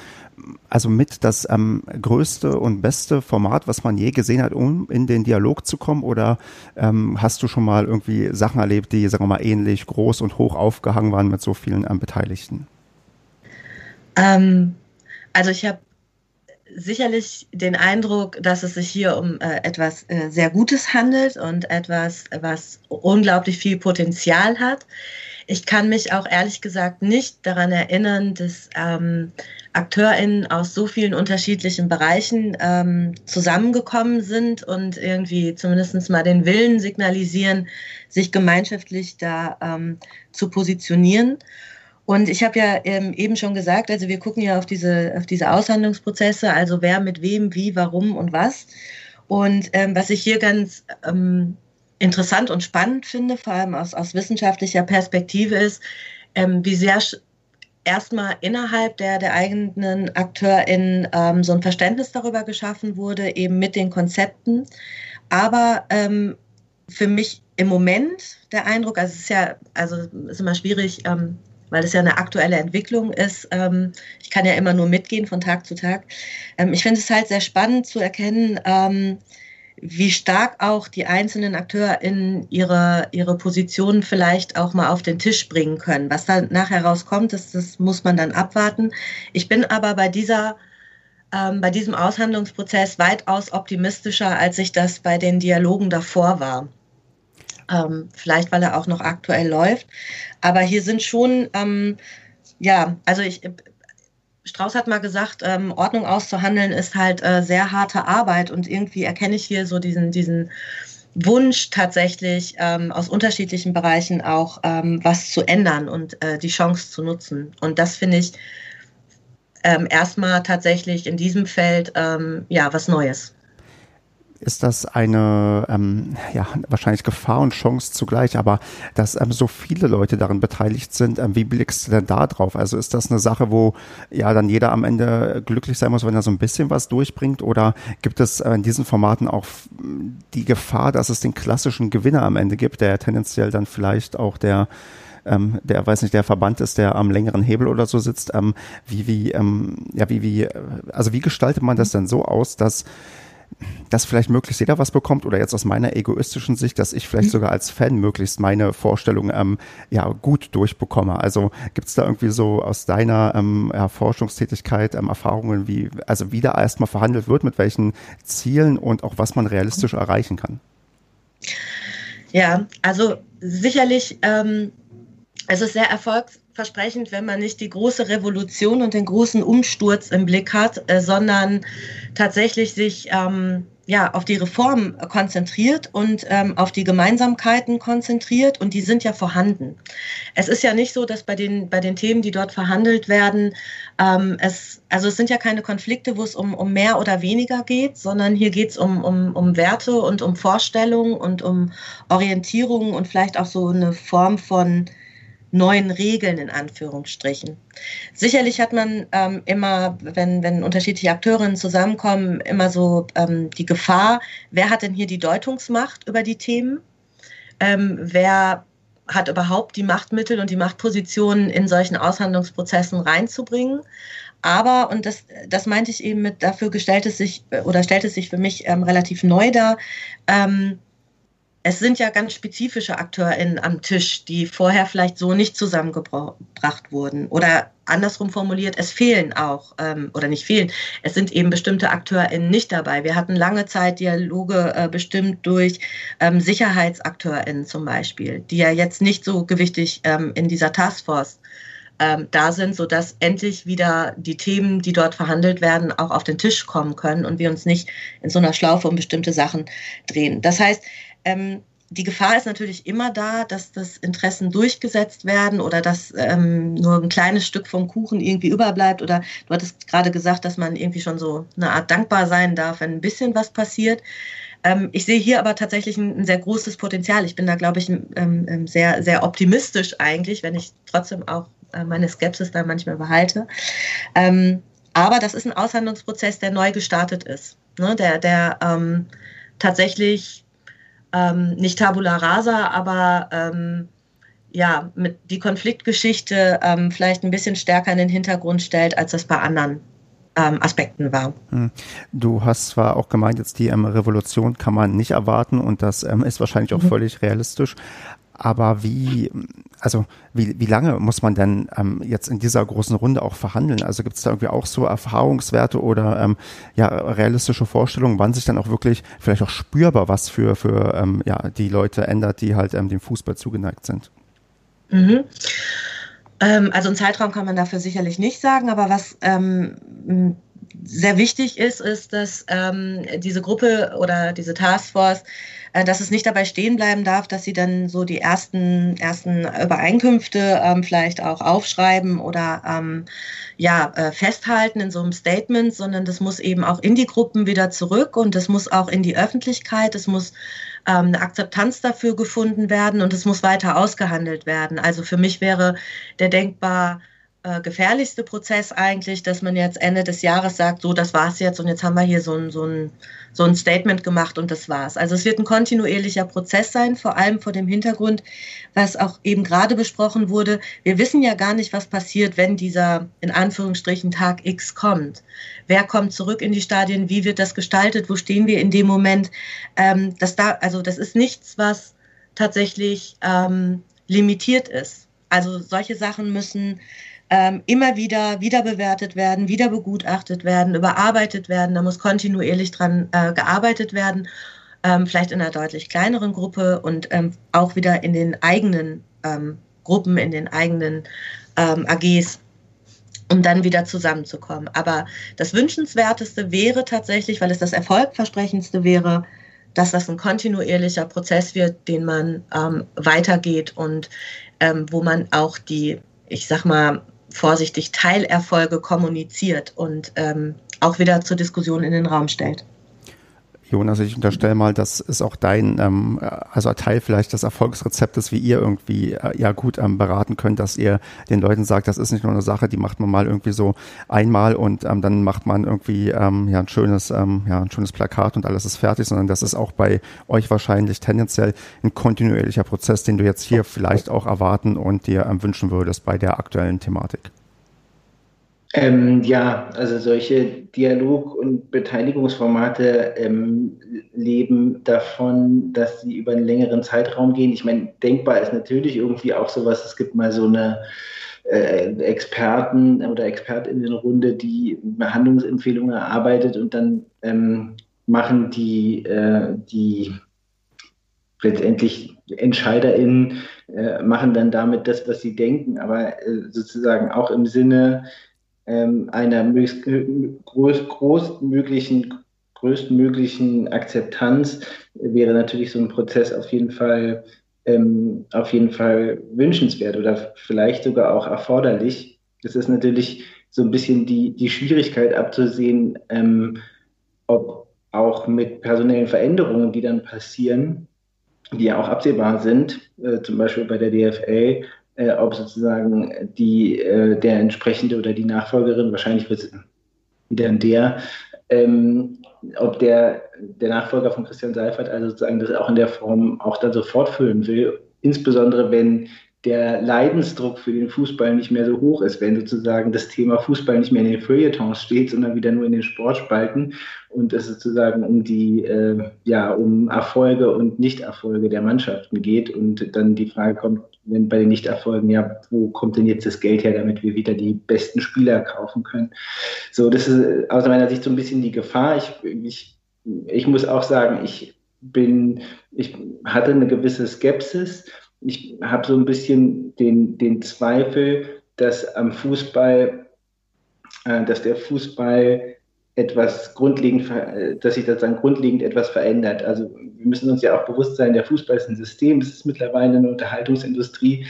also mit das ähm, größte und beste Format, was man je gesehen hat, um in den Dialog zu kommen? Oder ähm, hast du schon mal irgendwie Sachen erlebt, die, sagen wir mal, ähnlich groß und hoch aufgehangen waren mit so vielen ähm, Beteiligten? Ähm, also ich habe sicherlich den Eindruck, dass es sich hier um äh, etwas äh, sehr Gutes handelt und etwas, was unglaublich viel Potenzial hat. Ich kann mich auch ehrlich gesagt nicht daran erinnern, dass ähm, AkteurInnen aus so vielen unterschiedlichen Bereichen ähm, zusammengekommen sind und irgendwie zumindest mal den Willen signalisieren, sich gemeinschaftlich da ähm, zu positionieren. Und ich habe ja ähm, eben schon gesagt, also wir gucken ja auf diese, auf diese Aushandlungsprozesse, also wer mit wem, wie, warum und was. Und ähm, was ich hier ganz ähm, interessant und spannend finde, vor allem aus, aus wissenschaftlicher Perspektive, ist, ähm, wie sehr erstmal innerhalb der, der eigenen AkteurInnen ähm, so ein Verständnis darüber geschaffen wurde, eben mit den Konzepten. Aber ähm, für mich im Moment der Eindruck, also es ist ja, also es ist immer schwierig, ähm, weil es ja eine aktuelle Entwicklung ist. Ähm, ich kann ja immer nur mitgehen von Tag zu Tag. Ähm, ich finde es halt sehr spannend zu erkennen, ähm, wie stark auch die einzelnen Akteure in ihre, ihre Positionen vielleicht auch mal auf den Tisch bringen können. Was da nachher rauskommt, das, das muss man dann abwarten. Ich bin aber bei dieser ähm, bei diesem Aushandlungsprozess weitaus optimistischer, als ich das bei den Dialogen davor war. Ähm, vielleicht, weil er auch noch aktuell läuft. Aber hier sind schon, ähm, ja, also ich, Strauß hat mal gesagt, ähm, Ordnung auszuhandeln ist halt äh, sehr harte Arbeit und irgendwie erkenne ich hier so diesen, diesen Wunsch tatsächlich ähm, aus unterschiedlichen Bereichen auch ähm, was zu ändern und äh, die Chance zu nutzen. Und das finde ich ähm, erstmal tatsächlich in diesem Feld ähm, ja was Neues ist das eine, ähm, ja, wahrscheinlich Gefahr und Chance zugleich, aber dass ähm, so viele Leute daran beteiligt sind, ähm, wie blickst du denn da drauf? Also ist das eine Sache, wo ja dann jeder am Ende glücklich sein muss, wenn er so ein bisschen was durchbringt? Oder gibt es äh, in diesen Formaten auch die Gefahr, dass es den klassischen Gewinner am Ende gibt, der tendenziell dann vielleicht auch der ähm, der weiß nicht, der Verband ist, der am längeren Hebel oder so sitzt. Ähm, wie, wie, ähm, ja, wie, wie, äh, also wie gestaltet man das denn so aus, dass dass vielleicht möglichst jeder was bekommt oder jetzt aus meiner egoistischen Sicht, dass ich vielleicht mhm. sogar als Fan möglichst meine Vorstellung ähm, ja gut durchbekomme. Also gibt es da irgendwie so aus deiner ähm, ja, Forschungstätigkeit ähm, Erfahrungen, wie also wie da erstmal verhandelt wird, mit welchen Zielen und auch was man realistisch erreichen kann? Ja, also sicherlich ähm, es ist sehr erfolgsversprechend, wenn man nicht die große Revolution und den großen Umsturz im Blick hat, äh, sondern tatsächlich sich ähm, ja, auf die Reform konzentriert und ähm, auf die Gemeinsamkeiten konzentriert und die sind ja vorhanden. Es ist ja nicht so, dass bei den, bei den Themen, die dort verhandelt werden, ähm, es, also es sind ja keine Konflikte, wo es um, um mehr oder weniger geht, sondern hier geht es um, um, um Werte und um Vorstellungen und um Orientierung und vielleicht auch so eine Form von neuen Regeln in Anführungsstrichen. Sicherlich hat man ähm, immer, wenn, wenn unterschiedliche Akteurinnen zusammenkommen, immer so ähm, die Gefahr, wer hat denn hier die Deutungsmacht über die Themen? Ähm, wer hat überhaupt die Machtmittel und die Machtpositionen in solchen Aushandlungsprozessen reinzubringen? Aber, und das, das meinte ich eben mit, dafür gestellt es sich oder stellt es sich für mich ähm, relativ neu dar, ähm, es sind ja ganz spezifische AkteurInnen am Tisch, die vorher vielleicht so nicht zusammengebracht wurden. Oder andersrum formuliert, es fehlen auch, ähm, oder nicht fehlen, es sind eben bestimmte AkteurInnen nicht dabei. Wir hatten lange Zeit Dialoge äh, bestimmt durch ähm, SicherheitsakteurInnen zum Beispiel, die ja jetzt nicht so gewichtig ähm, in dieser Taskforce ähm, da sind, sodass endlich wieder die Themen, die dort verhandelt werden, auch auf den Tisch kommen können und wir uns nicht in so einer Schlaufe um bestimmte Sachen drehen. Das heißt, ähm, die Gefahr ist natürlich immer da, dass das Interessen durchgesetzt werden oder dass ähm, nur ein kleines Stück vom Kuchen irgendwie überbleibt. Oder du hattest gerade gesagt, dass man irgendwie schon so eine Art dankbar sein darf, wenn ein bisschen was passiert. Ähm, ich sehe hier aber tatsächlich ein, ein, sehr großes Potenzial. Ich bin da, glaube ich, ähm, ähm, sehr, sehr optimistisch eigentlich, wenn ich trotzdem auch äh, meine Skepsis da manchmal behalte. Ähm, aber das ist ein Aushandlungsprozess, der neu gestartet ist, ne? der, der ähm, tatsächlich ähm, nicht Tabula Rasa, aber ähm, ja, mit die Konfliktgeschichte ähm, vielleicht ein bisschen stärker in den Hintergrund stellt, als das bei anderen ähm, Aspekten war. Hm. Du hast zwar auch gemeint, jetzt die ähm, Revolution kann man nicht erwarten und das ähm, ist wahrscheinlich auch mhm. völlig realistisch. Aber wie, also wie, wie lange muss man denn ähm, jetzt in dieser großen Runde auch verhandeln? Also gibt es da irgendwie auch so Erfahrungswerte oder ähm, ja, realistische Vorstellungen, wann sich dann auch wirklich vielleicht auch spürbar was für, für ähm, ja, die Leute ändert, die halt ähm, dem Fußball zugeneigt sind? Mhm. Ähm, also einen Zeitraum kann man dafür sicherlich nicht sagen, aber was ähm, sehr wichtig ist, ist, dass diese Gruppe oder diese Taskforce dass es nicht dabei stehen bleiben darf, dass sie dann so die ersten, ersten Übereinkünfte ähm, vielleicht auch aufschreiben oder ähm, ja, äh, festhalten in so einem Statement, sondern das muss eben auch in die Gruppen wieder zurück und das muss auch in die Öffentlichkeit, es muss ähm, eine Akzeptanz dafür gefunden werden und es muss weiter ausgehandelt werden. Also für mich wäre der denkbar äh, gefährlichste Prozess eigentlich, dass man jetzt Ende des Jahres sagt, so, das war's jetzt und jetzt haben wir hier so ein, so ein, so ein Statement gemacht und das war's. Also es wird ein kontinuierlicher Prozess sein, vor allem vor dem Hintergrund, was auch eben gerade besprochen wurde. Wir wissen ja gar nicht, was passiert, wenn dieser in Anführungsstrichen Tag X kommt. Wer kommt zurück in die Stadien? Wie wird das gestaltet? Wo stehen wir in dem Moment? Ähm, das da, also das ist nichts, was tatsächlich ähm, limitiert ist. Also solche Sachen müssen ähm, immer wieder wieder bewertet werden, wieder begutachtet werden, überarbeitet werden. Da muss kontinuierlich dran äh, gearbeitet werden, ähm, vielleicht in einer deutlich kleineren Gruppe und ähm, auch wieder in den eigenen ähm, Gruppen, in den eigenen ähm, AGs um dann wieder zusammenzukommen. Aber das Wünschenswerteste wäre tatsächlich, weil es das Erfolgversprechendste wäre, dass das ein kontinuierlicher Prozess wird, den man ähm, weitergeht und ähm, wo man auch die, ich sag mal, vorsichtig Teilerfolge kommuniziert und ähm, auch wieder zur Diskussion in den Raum stellt. Jonas, ich unterstelle mal, das ist auch dein, ähm, also Teil vielleicht des Erfolgsrezeptes, wie ihr irgendwie äh, ja gut ähm, beraten könnt, dass ihr den Leuten sagt, das ist nicht nur eine Sache, die macht man mal irgendwie so einmal und ähm, dann macht man irgendwie ähm, ja ein schönes, ähm, ja ein schönes Plakat und alles ist fertig, sondern das ist auch bei euch wahrscheinlich tendenziell ein kontinuierlicher Prozess, den du jetzt hier vielleicht auch erwarten und dir ähm, wünschen würdest bei der aktuellen Thematik. Ähm, ja, also solche Dialog- und Beteiligungsformate ähm, leben davon, dass sie über einen längeren Zeitraum gehen. Ich meine, denkbar ist natürlich irgendwie auch sowas, es gibt mal so eine äh, Experten- oder Expertinnenrunde, die Behandlungsempfehlungen erarbeitet und dann ähm, machen die, äh, die letztendlich EntscheiderInnen äh, machen dann damit das, was sie denken, aber äh, sozusagen auch im Sinne ähm, einer groß, größtmöglichen, größtmöglichen Akzeptanz wäre natürlich so ein Prozess auf jeden Fall ähm, auf jeden Fall wünschenswert oder vielleicht sogar auch erforderlich. Es ist natürlich so ein bisschen die, die Schwierigkeit abzusehen, ähm, ob auch mit personellen Veränderungen, die dann passieren, die ja auch absehbar sind, äh, zum Beispiel bei der DFL, äh, ob sozusagen die, äh, der entsprechende oder die Nachfolgerin, wahrscheinlich wird es wieder der, ähm, ob der, der Nachfolger von Christian Seifert also sozusagen das auch in der Form auch dann so fortführen will, insbesondere wenn der Leidensdruck für den Fußball nicht mehr so hoch ist, wenn sozusagen das Thema Fußball nicht mehr in den Feuilletons steht, sondern wieder nur in den Sportspalten und es sozusagen um die, äh, ja, um Erfolge und Nichterfolge der Mannschaften geht und dann die Frage kommt, wenn bei den Nichterfolgen, ja, wo kommt denn jetzt das Geld her, damit wir wieder die besten Spieler kaufen können? So, das ist aus meiner Sicht so ein bisschen die Gefahr. Ich, ich, ich muss auch sagen, ich bin, ich hatte eine gewisse Skepsis, ich habe so ein bisschen den, den Zweifel, dass am Fußball, äh, dass der Fußball etwas grundlegend, äh, dass sich sozusagen grundlegend etwas verändert. Also wir müssen uns ja auch bewusst sein, der Fußball ist ein System, es ist mittlerweile eine Unterhaltungsindustrie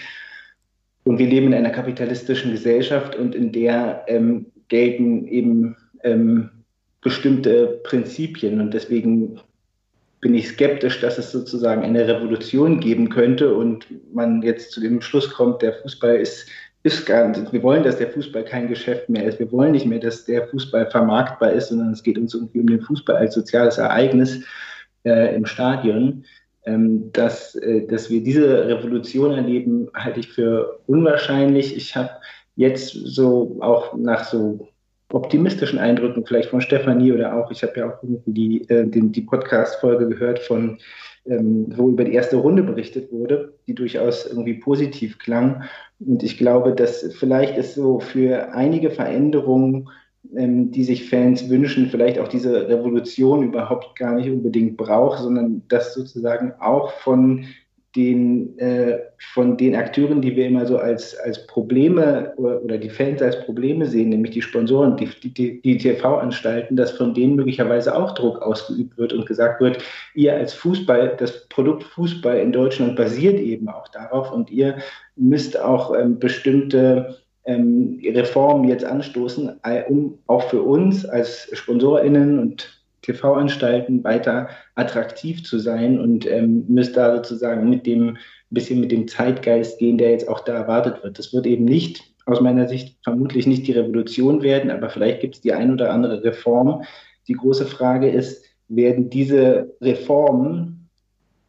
und wir leben in einer kapitalistischen Gesellschaft und in der ähm, gelten eben ähm, bestimmte Prinzipien und deswegen bin ich skeptisch, dass es sozusagen eine Revolution geben könnte und man jetzt zu dem Schluss kommt, der Fußball ist, ist gar wir wollen, dass der Fußball kein Geschäft mehr ist. Wir wollen nicht mehr, dass der Fußball vermarktbar ist, sondern es geht uns irgendwie um den Fußball als soziales Ereignis äh, im Stadion. Ähm, dass, äh, dass wir diese Revolution erleben, halte ich für unwahrscheinlich. Ich habe jetzt so auch nach so optimistischen Eindrücken vielleicht von Stefanie oder auch, ich habe ja auch irgendwie die, äh, die, Podcast-Folge gehört von, ähm, wo über die erste Runde berichtet wurde, die durchaus irgendwie positiv klang. Und ich glaube, dass vielleicht ist so für einige Veränderungen, ähm, die sich Fans wünschen, vielleicht auch diese Revolution überhaupt gar nicht unbedingt braucht, sondern dass sozusagen auch von den, äh, von den Akteuren, die wir immer so als, als Probleme oder, oder die Fans als Probleme sehen, nämlich die Sponsoren, die, die, die TV-Anstalten, dass von denen möglicherweise auch Druck ausgeübt wird und gesagt wird, ihr als Fußball, das Produkt Fußball in Deutschland basiert eben auch darauf und ihr müsst auch ähm, bestimmte ähm, Reformen jetzt anstoßen, um auch für uns als SponsorInnen und TV-Anstalten weiter attraktiv zu sein und ähm, müsste da sozusagen mit dem bisschen mit dem Zeitgeist gehen, der jetzt auch da erwartet wird. Das wird eben nicht aus meiner Sicht vermutlich nicht die Revolution werden, aber vielleicht gibt es die ein oder andere Reform. Die große Frage ist, werden diese Reformen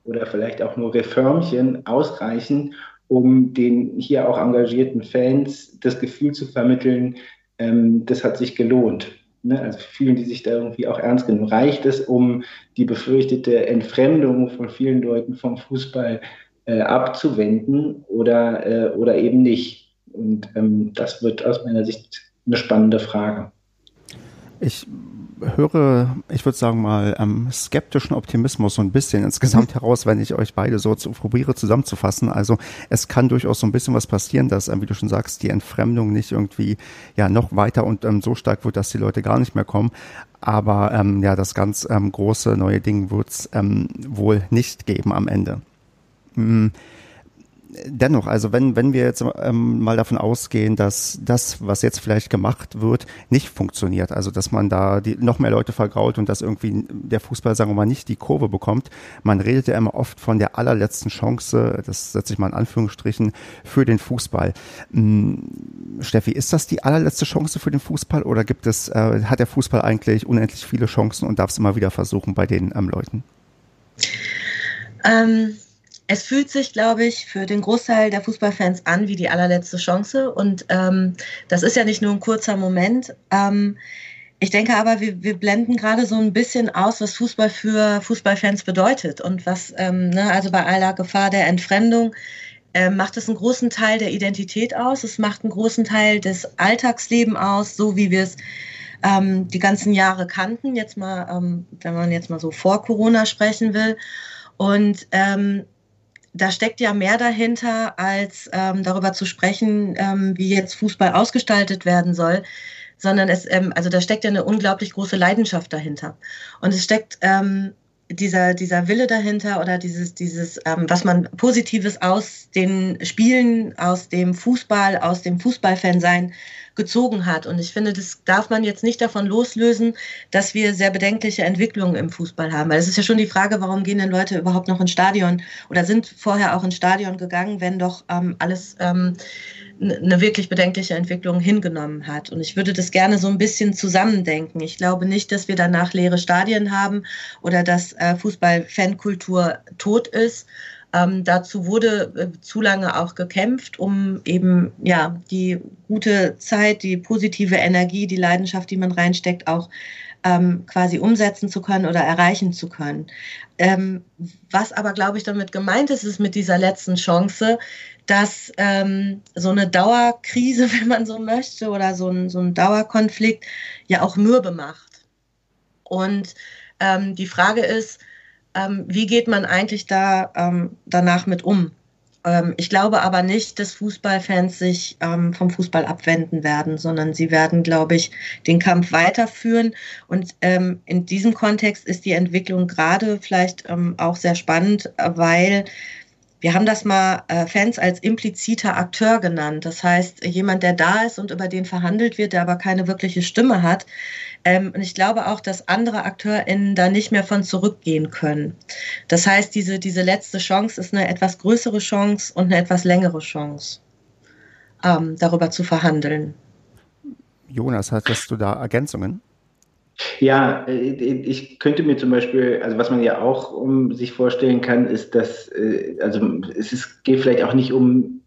oder vielleicht auch nur Reformchen ausreichen, um den hier auch engagierten Fans das Gefühl zu vermitteln, ähm, das hat sich gelohnt. Ne? Also fühlen die sich da irgendwie auch ernst genommen? Reicht es, um die befürchtete Entfremdung von vielen Leuten vom Fußball äh, abzuwenden oder, äh, oder eben nicht? Und ähm, das wird aus meiner Sicht eine spannende Frage. Ich höre, ich würde sagen mal, ähm, skeptischen Optimismus so ein bisschen insgesamt heraus, wenn ich euch beide so zu, probiere zusammenzufassen. Also es kann durchaus so ein bisschen was passieren, dass, ähm, wie du schon sagst, die Entfremdung nicht irgendwie ja noch weiter und ähm, so stark wird, dass die Leute gar nicht mehr kommen. Aber ähm, ja, das ganz ähm, große neue Ding wird es ähm, wohl nicht geben am Ende. Hm dennoch, also wenn, wenn wir jetzt ähm, mal davon ausgehen, dass das, was jetzt vielleicht gemacht wird, nicht funktioniert, also dass man da die, noch mehr Leute vergrault und dass irgendwie der Fußball, sagen wir mal, nicht die Kurve bekommt. Man redet ja immer oft von der allerletzten Chance, das setze ich mal in Anführungsstrichen, für den Fußball. Hm, Steffi, ist das die allerletzte Chance für den Fußball oder gibt es, äh, hat der Fußball eigentlich unendlich viele Chancen und darf es immer wieder versuchen bei den ähm, Leuten? Ähm es fühlt sich, glaube ich, für den Großteil der Fußballfans an wie die allerletzte Chance. Und ähm, das ist ja nicht nur ein kurzer Moment. Ähm, ich denke aber, wir, wir blenden gerade so ein bisschen aus, was Fußball für Fußballfans bedeutet. Und was, ähm, ne, also bei aller Gefahr der Entfremdung, äh, macht es einen großen Teil der Identität aus. Es macht einen großen Teil des Alltagslebens aus, so wie wir es ähm, die ganzen Jahre kannten. Jetzt mal, ähm, wenn man jetzt mal so vor Corona sprechen will. Und ähm, da steckt ja mehr dahinter, als ähm, darüber zu sprechen, ähm, wie jetzt Fußball ausgestaltet werden soll, sondern es, ähm, also da steckt ja eine unglaublich große Leidenschaft dahinter. Und es steckt ähm, dieser, dieser Wille dahinter oder dieses, dieses ähm, was man Positives aus den Spielen, aus dem Fußball, aus dem Fußballfan sein gezogen hat. Und ich finde, das darf man jetzt nicht davon loslösen, dass wir sehr bedenkliche Entwicklungen im Fußball haben. Weil es ist ja schon die Frage, warum gehen denn Leute überhaupt noch ins Stadion oder sind vorher auch ins Stadion gegangen, wenn doch ähm, alles ähm, eine wirklich bedenkliche Entwicklung hingenommen hat. Und ich würde das gerne so ein bisschen zusammendenken. Ich glaube nicht, dass wir danach leere Stadien haben oder dass äh, Fußball-Fankultur tot ist, ähm, dazu wurde äh, zu lange auch gekämpft, um eben ja die gute Zeit, die positive Energie, die Leidenschaft, die man reinsteckt, auch ähm, quasi umsetzen zu können oder erreichen zu können. Ähm, was aber, glaube ich, damit gemeint ist, ist mit dieser letzten Chance, dass ähm, so eine Dauerkrise, [laughs] wenn man so möchte, oder so ein, so ein Dauerkonflikt ja auch mürbe macht. Und ähm, die Frage ist, ähm, wie geht man eigentlich da ähm, danach mit um? Ähm, ich glaube aber nicht, dass Fußballfans sich ähm, vom Fußball abwenden werden, sondern sie werden, glaube ich, den Kampf weiterführen. Und ähm, in diesem Kontext ist die Entwicklung gerade vielleicht auch sehr spannend, weil wir haben das mal äh, Fans als impliziter Akteur genannt. Das heißt, jemand, der da ist und über den verhandelt wird, der aber keine wirkliche Stimme hat. Ähm, und ich glaube auch, dass andere AkteurInnen da nicht mehr von zurückgehen können. Das heißt, diese, diese letzte Chance ist eine etwas größere Chance und eine etwas längere Chance, ähm, darüber zu verhandeln. Jonas, hattest du da Ergänzungen? Ja, äh, ich könnte mir zum Beispiel, also was man ja auch um sich vorstellen kann, ist, dass, äh, also es ist, geht vielleicht auch nicht um,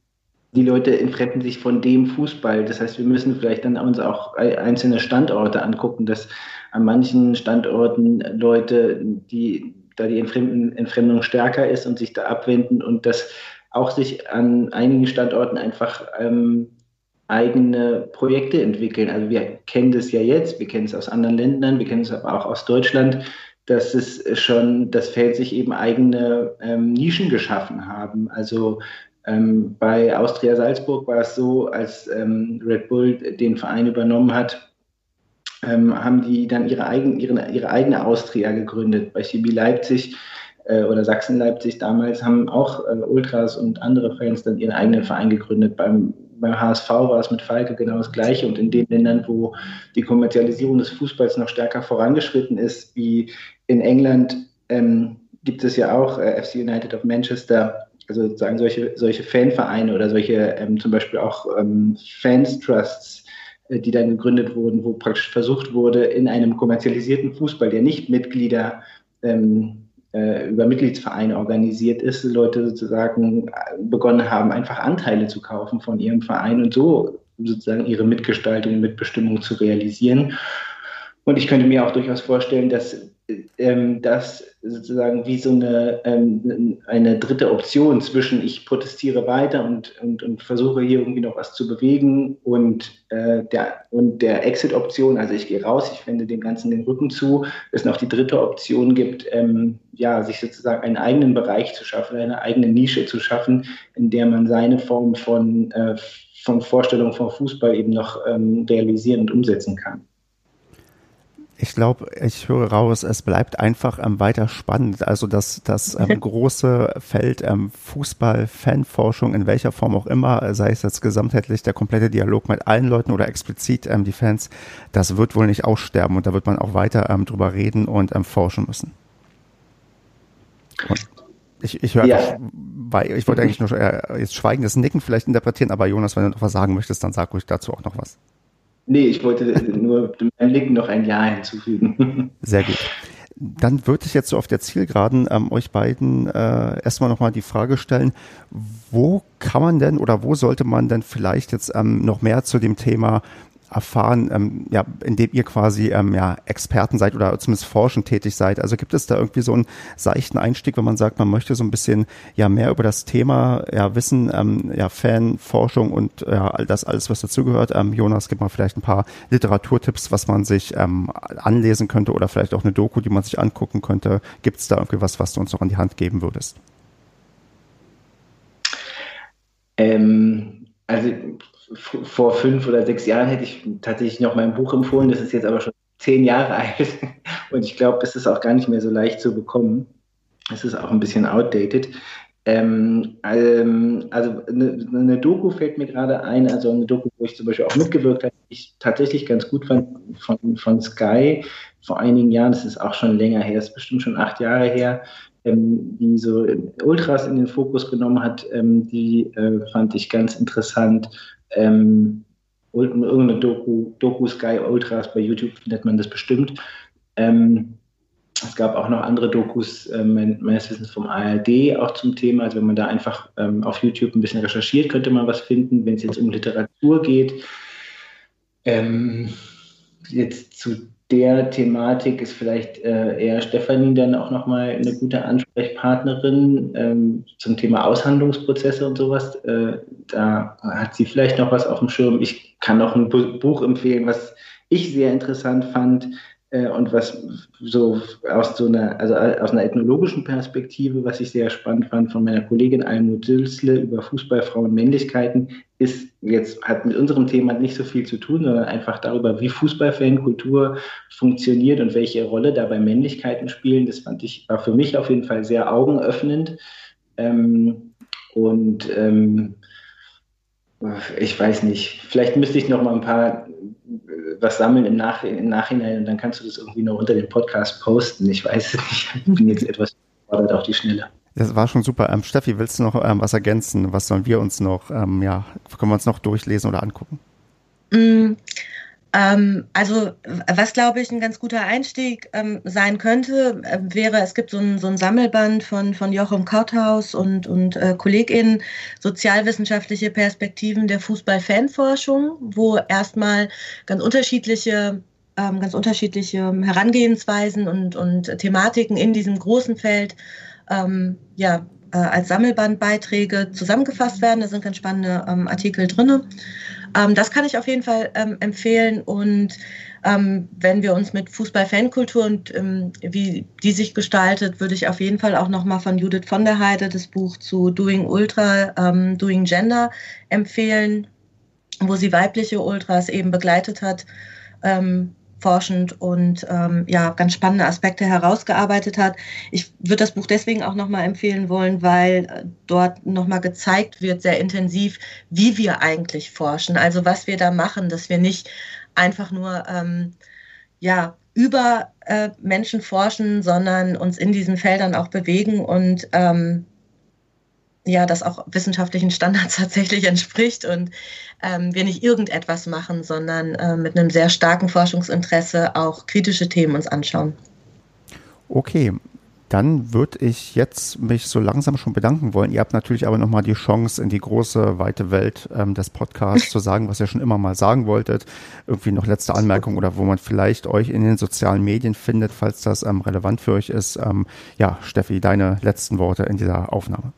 die Leute entfremden sich von dem Fußball. Das heißt, wir müssen vielleicht dann uns auch einzelne Standorte angucken, dass an manchen Standorten Leute, die da die Entfremdung stärker ist und sich da abwenden und dass auch sich an einigen Standorten einfach ähm, eigene Projekte entwickeln. Also wir kennen das ja jetzt, wir kennen es aus anderen Ländern, wir kennen es aber auch aus Deutschland, dass es schon das Feld sich eben eigene ähm, Nischen geschaffen haben. Also ähm, bei Austria Salzburg war es so, als ähm, Red Bull den Verein übernommen hat, ähm, haben die dann ihre, eigen, ihre, ihre eigene Austria gegründet. Bei CB Leipzig äh, oder Sachsen-Leipzig damals haben auch äh, Ultras und andere Fans dann ihren eigenen Verein gegründet. Beim beim HSV war es mit Falke genau das Gleiche. Und in den Ländern, wo die Kommerzialisierung des Fußballs noch stärker vorangeschritten ist, wie in England, ähm, gibt es ja auch äh, FC United of Manchester, also sozusagen solche, solche Fanvereine oder solche ähm, zum Beispiel auch ähm, Fans Trusts, äh, die dann gegründet wurden, wo praktisch versucht wurde, in einem kommerzialisierten Fußball, der nicht Mitglieder ähm, äh, über Mitgliedsvereine organisiert ist, Leute sozusagen äh, begonnen haben, einfach Anteile zu kaufen von ihrem Verein und so sozusagen ihre Mitgestaltung und Mitbestimmung zu realisieren. Und ich könnte mir auch durchaus vorstellen, dass ähm, das sozusagen wie so eine, ähm, eine dritte Option zwischen ich protestiere weiter und, und, und versuche hier irgendwie noch was zu bewegen und, äh, der, und der Exit-Option, also ich gehe raus, ich wende dem Ganzen den Rücken zu, es noch die dritte Option gibt, ähm, ja, sich sozusagen einen eigenen Bereich zu schaffen, eine eigene Nische zu schaffen, in der man seine Form von, äh, von Vorstellung von Fußball eben noch ähm, realisieren und umsetzen kann. Ich glaube, ich höre raus, es bleibt einfach ähm, weiter spannend. Also das, das [laughs] ähm, große Feld ähm, Fußball, Fanforschung, in welcher Form auch immer, sei es jetzt gesamtheitlich der komplette Dialog mit allen Leuten oder explizit ähm, die Fans, das wird wohl nicht aussterben und da wird man auch weiter ähm, drüber reden und ähm, forschen müssen. Und ich, ich höre ja. einfach, weil ich wollte eigentlich nur äh, jetzt schweigendes Nicken vielleicht interpretieren, aber Jonas, wenn du noch was sagen möchtest, dann sag ruhig dazu auch noch was. Nee, ich wollte nur dem Link noch ein Ja hinzufügen. Sehr gut. Dann würde ich jetzt so auf der Zielgeraden ähm, euch beiden äh, erstmal nochmal die Frage stellen, wo kann man denn oder wo sollte man denn vielleicht jetzt ähm, noch mehr zu dem Thema erfahren, ähm, ja, indem ihr quasi ähm, ja, Experten seid oder zumindest forschend tätig seid? Also gibt es da irgendwie so einen seichten Einstieg, wenn man sagt, man möchte so ein bisschen ja mehr über das Thema ja, wissen, ähm, ja, Fan, Forschung und ja, all das alles, was dazugehört. Ähm, Jonas, gib mal vielleicht ein paar Literaturtipps, was man sich ähm, anlesen könnte oder vielleicht auch eine Doku, die man sich angucken könnte. Gibt es da irgendwie was, was du uns noch an die Hand geben würdest? Ähm, also vor fünf oder sechs Jahren hätte ich tatsächlich noch mein Buch empfohlen. Das ist jetzt aber schon zehn Jahre [laughs] alt. Und ich glaube, es ist auch gar nicht mehr so leicht zu bekommen. Es ist auch ein bisschen outdated. Ähm, ähm, also eine, eine, Doku fällt mir gerade ein, also eine Doku, wo ich zum Beispiel auch mitgewirkt habe, die ich tatsächlich ganz gut fand, von, von Sky vor einigen Jahren, das ist auch schon länger her, das ist bestimmt schon acht Jahre her, ähm, die so Ultras in den Fokus genommen hat, ähm, die äh, fand ich ganz interessant ähm, irgendeine Doku, Doku Sky Ultras bei YouTube findet man das bestimmt. Ähm, es gab auch noch andere Dokus, äh, meines Wissens vom ARD auch zum Thema. Also wenn man da einfach ähm, auf YouTube ein bisschen recherchiert, könnte man was finden. Wenn es jetzt um Literatur geht, ähm, jetzt zu der Thematik ist vielleicht äh, eher Stefanie dann auch nochmal eine gute Ansprechpartnerin ähm, zum Thema Aushandlungsprozesse und sowas. Äh, da hat sie vielleicht noch was auf dem Schirm. Ich kann noch ein Buch empfehlen, was ich sehr interessant fand, und was so aus so einer, also aus einer ethnologischen Perspektive, was ich sehr spannend fand von meiner Kollegin Almut Sülsle über Fußballfrauen Männlichkeiten, ist jetzt, hat mit unserem Thema nicht so viel zu tun, sondern einfach darüber, wie Fußballfankultur funktioniert und welche Rolle dabei Männlichkeiten spielen. Das fand ich, war für mich auf jeden Fall sehr augenöffnend. Ähm, und ähm, ich weiß nicht, vielleicht müsste ich noch mal ein paar was sammeln im, Nach im Nachhinein und dann kannst du das irgendwie noch unter dem Podcast posten. Ich weiß es nicht. Ich bin jetzt etwas gefordert auf die Schnelle. Das war schon super. Ähm, Steffi, willst du noch ähm, was ergänzen? Was sollen wir uns noch, ähm, ja, können wir uns noch durchlesen oder angucken? Mm, also was glaube ich ein ganz guter Einstieg ähm, sein könnte, äh, wäre, es gibt so ein, so ein Sammelband von, von Joachim Kauthaus und, und äh, KollegInnen, sozialwissenschaftliche Perspektiven der Fußball-Fanforschung, wo erstmal ganz unterschiedliche ähm, ganz unterschiedliche Herangehensweisen und, und Thematiken in diesem großen Feld ähm, ja, äh, als Sammelbandbeiträge zusammengefasst werden. Da sind ganz spannende ähm, Artikel drin. Ähm, das kann ich auf jeden Fall ähm, empfehlen. Und ähm, wenn wir uns mit Fußball-Fankultur und ähm, wie die sich gestaltet, würde ich auf jeden Fall auch nochmal von Judith von der Heide das Buch zu Doing Ultra, ähm, Doing Gender empfehlen, wo sie weibliche Ultras eben begleitet hat forschend und ähm, ja, ganz spannende Aspekte herausgearbeitet hat. Ich würde das Buch deswegen auch nochmal empfehlen wollen, weil äh, dort nochmal gezeigt wird, sehr intensiv, wie wir eigentlich forschen. Also was wir da machen, dass wir nicht einfach nur ähm, ja, über äh, Menschen forschen, sondern uns in diesen Feldern auch bewegen und ähm, ja, das auch wissenschaftlichen Standards [laughs] tatsächlich entspricht und ähm, wir nicht irgendetwas machen, sondern äh, mit einem sehr starken Forschungsinteresse auch kritische Themen uns anschauen. Okay, dann würde ich jetzt mich so langsam schon bedanken wollen. Ihr habt natürlich aber nochmal die Chance, in die große, weite Welt ähm, des Podcasts [laughs] zu sagen, was ihr schon immer mal sagen wolltet. Irgendwie noch letzte Anmerkung oder wo man vielleicht euch in den sozialen Medien findet, falls das ähm, relevant für euch ist. Ähm, ja, Steffi, deine letzten Worte in dieser Aufnahme.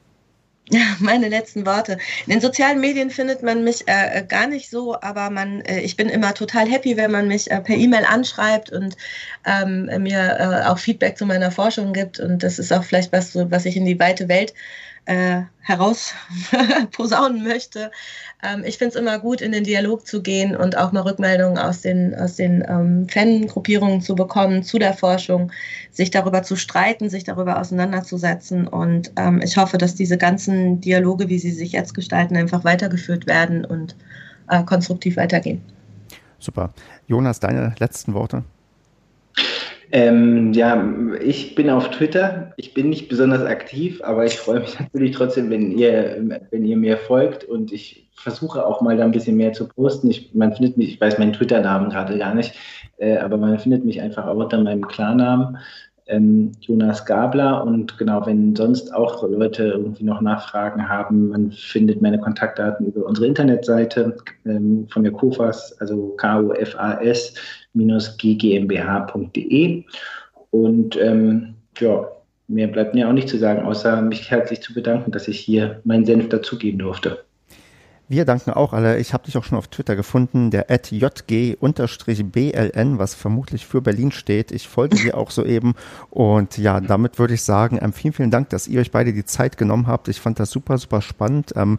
Ja, [laughs] meine letzten Worte. In den sozialen Medien findet man mich äh, äh, gar nicht so, aber man, äh, ich bin immer total happy, wenn man mich äh, per E-Mail anschreibt und ähm, mir äh, auch Feedback zu meiner Forschung gibt. Und das ist auch vielleicht was, was ich in die weite Welt äh, heraus [laughs] posaunen möchte. Ähm, ich finde es immer gut, in den Dialog zu gehen und auch mal Rückmeldungen aus den, aus den ähm, Fangruppierungen zu bekommen zu der Forschung, sich darüber zu streiten, sich darüber auseinanderzusetzen. Und ähm, ich hoffe, dass diese ganzen Dialoge, wie sie sich jetzt gestalten, einfach weitergeführt werden und äh, konstruktiv weitergehen. Super. Jonas, deine letzten Worte? Ähm, ja, ich bin auf Twitter. Ich bin nicht besonders aktiv, aber ich freue mich [laughs] natürlich trotzdem, wenn ihr, wenn ihr mir folgt und ich versuche auch mal da ein bisschen mehr zu posten. Ich, man findet mich, ich weiß meinen Twitter-Namen gerade gar nicht, äh, aber man findet mich einfach auch unter meinem Klarnamen ähm, Jonas Gabler. Und genau, wenn sonst auch Leute irgendwie noch Nachfragen haben, man findet meine Kontaktdaten über unsere Internetseite ähm, von der KOFAS, also kufas-ggmbh.de. Und ähm, ja, mehr bleibt mir auch nicht zu sagen, außer mich herzlich zu bedanken, dass ich hier meinen Senf dazugeben durfte. Wir danken auch alle. Ich habe dich auch schon auf Twitter gefunden, der jg-bln, was vermutlich für Berlin steht. Ich folge dir auch soeben. Und ja, damit würde ich sagen, ähm, vielen, vielen Dank, dass ihr euch beide die Zeit genommen habt. Ich fand das super, super spannend. Ähm,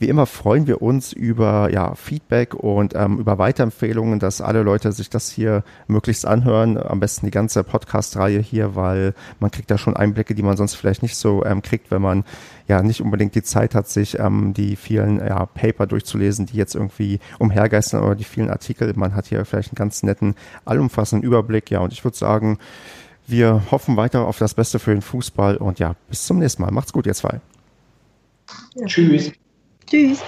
wie immer freuen wir uns über ja, Feedback und ähm, über Weiterempfehlungen, dass alle Leute sich das hier möglichst anhören. Am besten die ganze Podcast-Reihe hier, weil man kriegt da schon Einblicke, die man sonst vielleicht nicht so ähm, kriegt, wenn man ja nicht unbedingt die Zeit hat, sich ähm, die vielen ja, Paper durchzulesen, die jetzt irgendwie umhergeistern oder die vielen Artikel. Man hat hier vielleicht einen ganz netten, allumfassenden Überblick. Ja, und ich würde sagen, wir hoffen weiter auf das Beste für den Fußball und ja, bis zum nächsten Mal. Macht's gut, ihr zwei. Ja. Tschüss. Tschüss.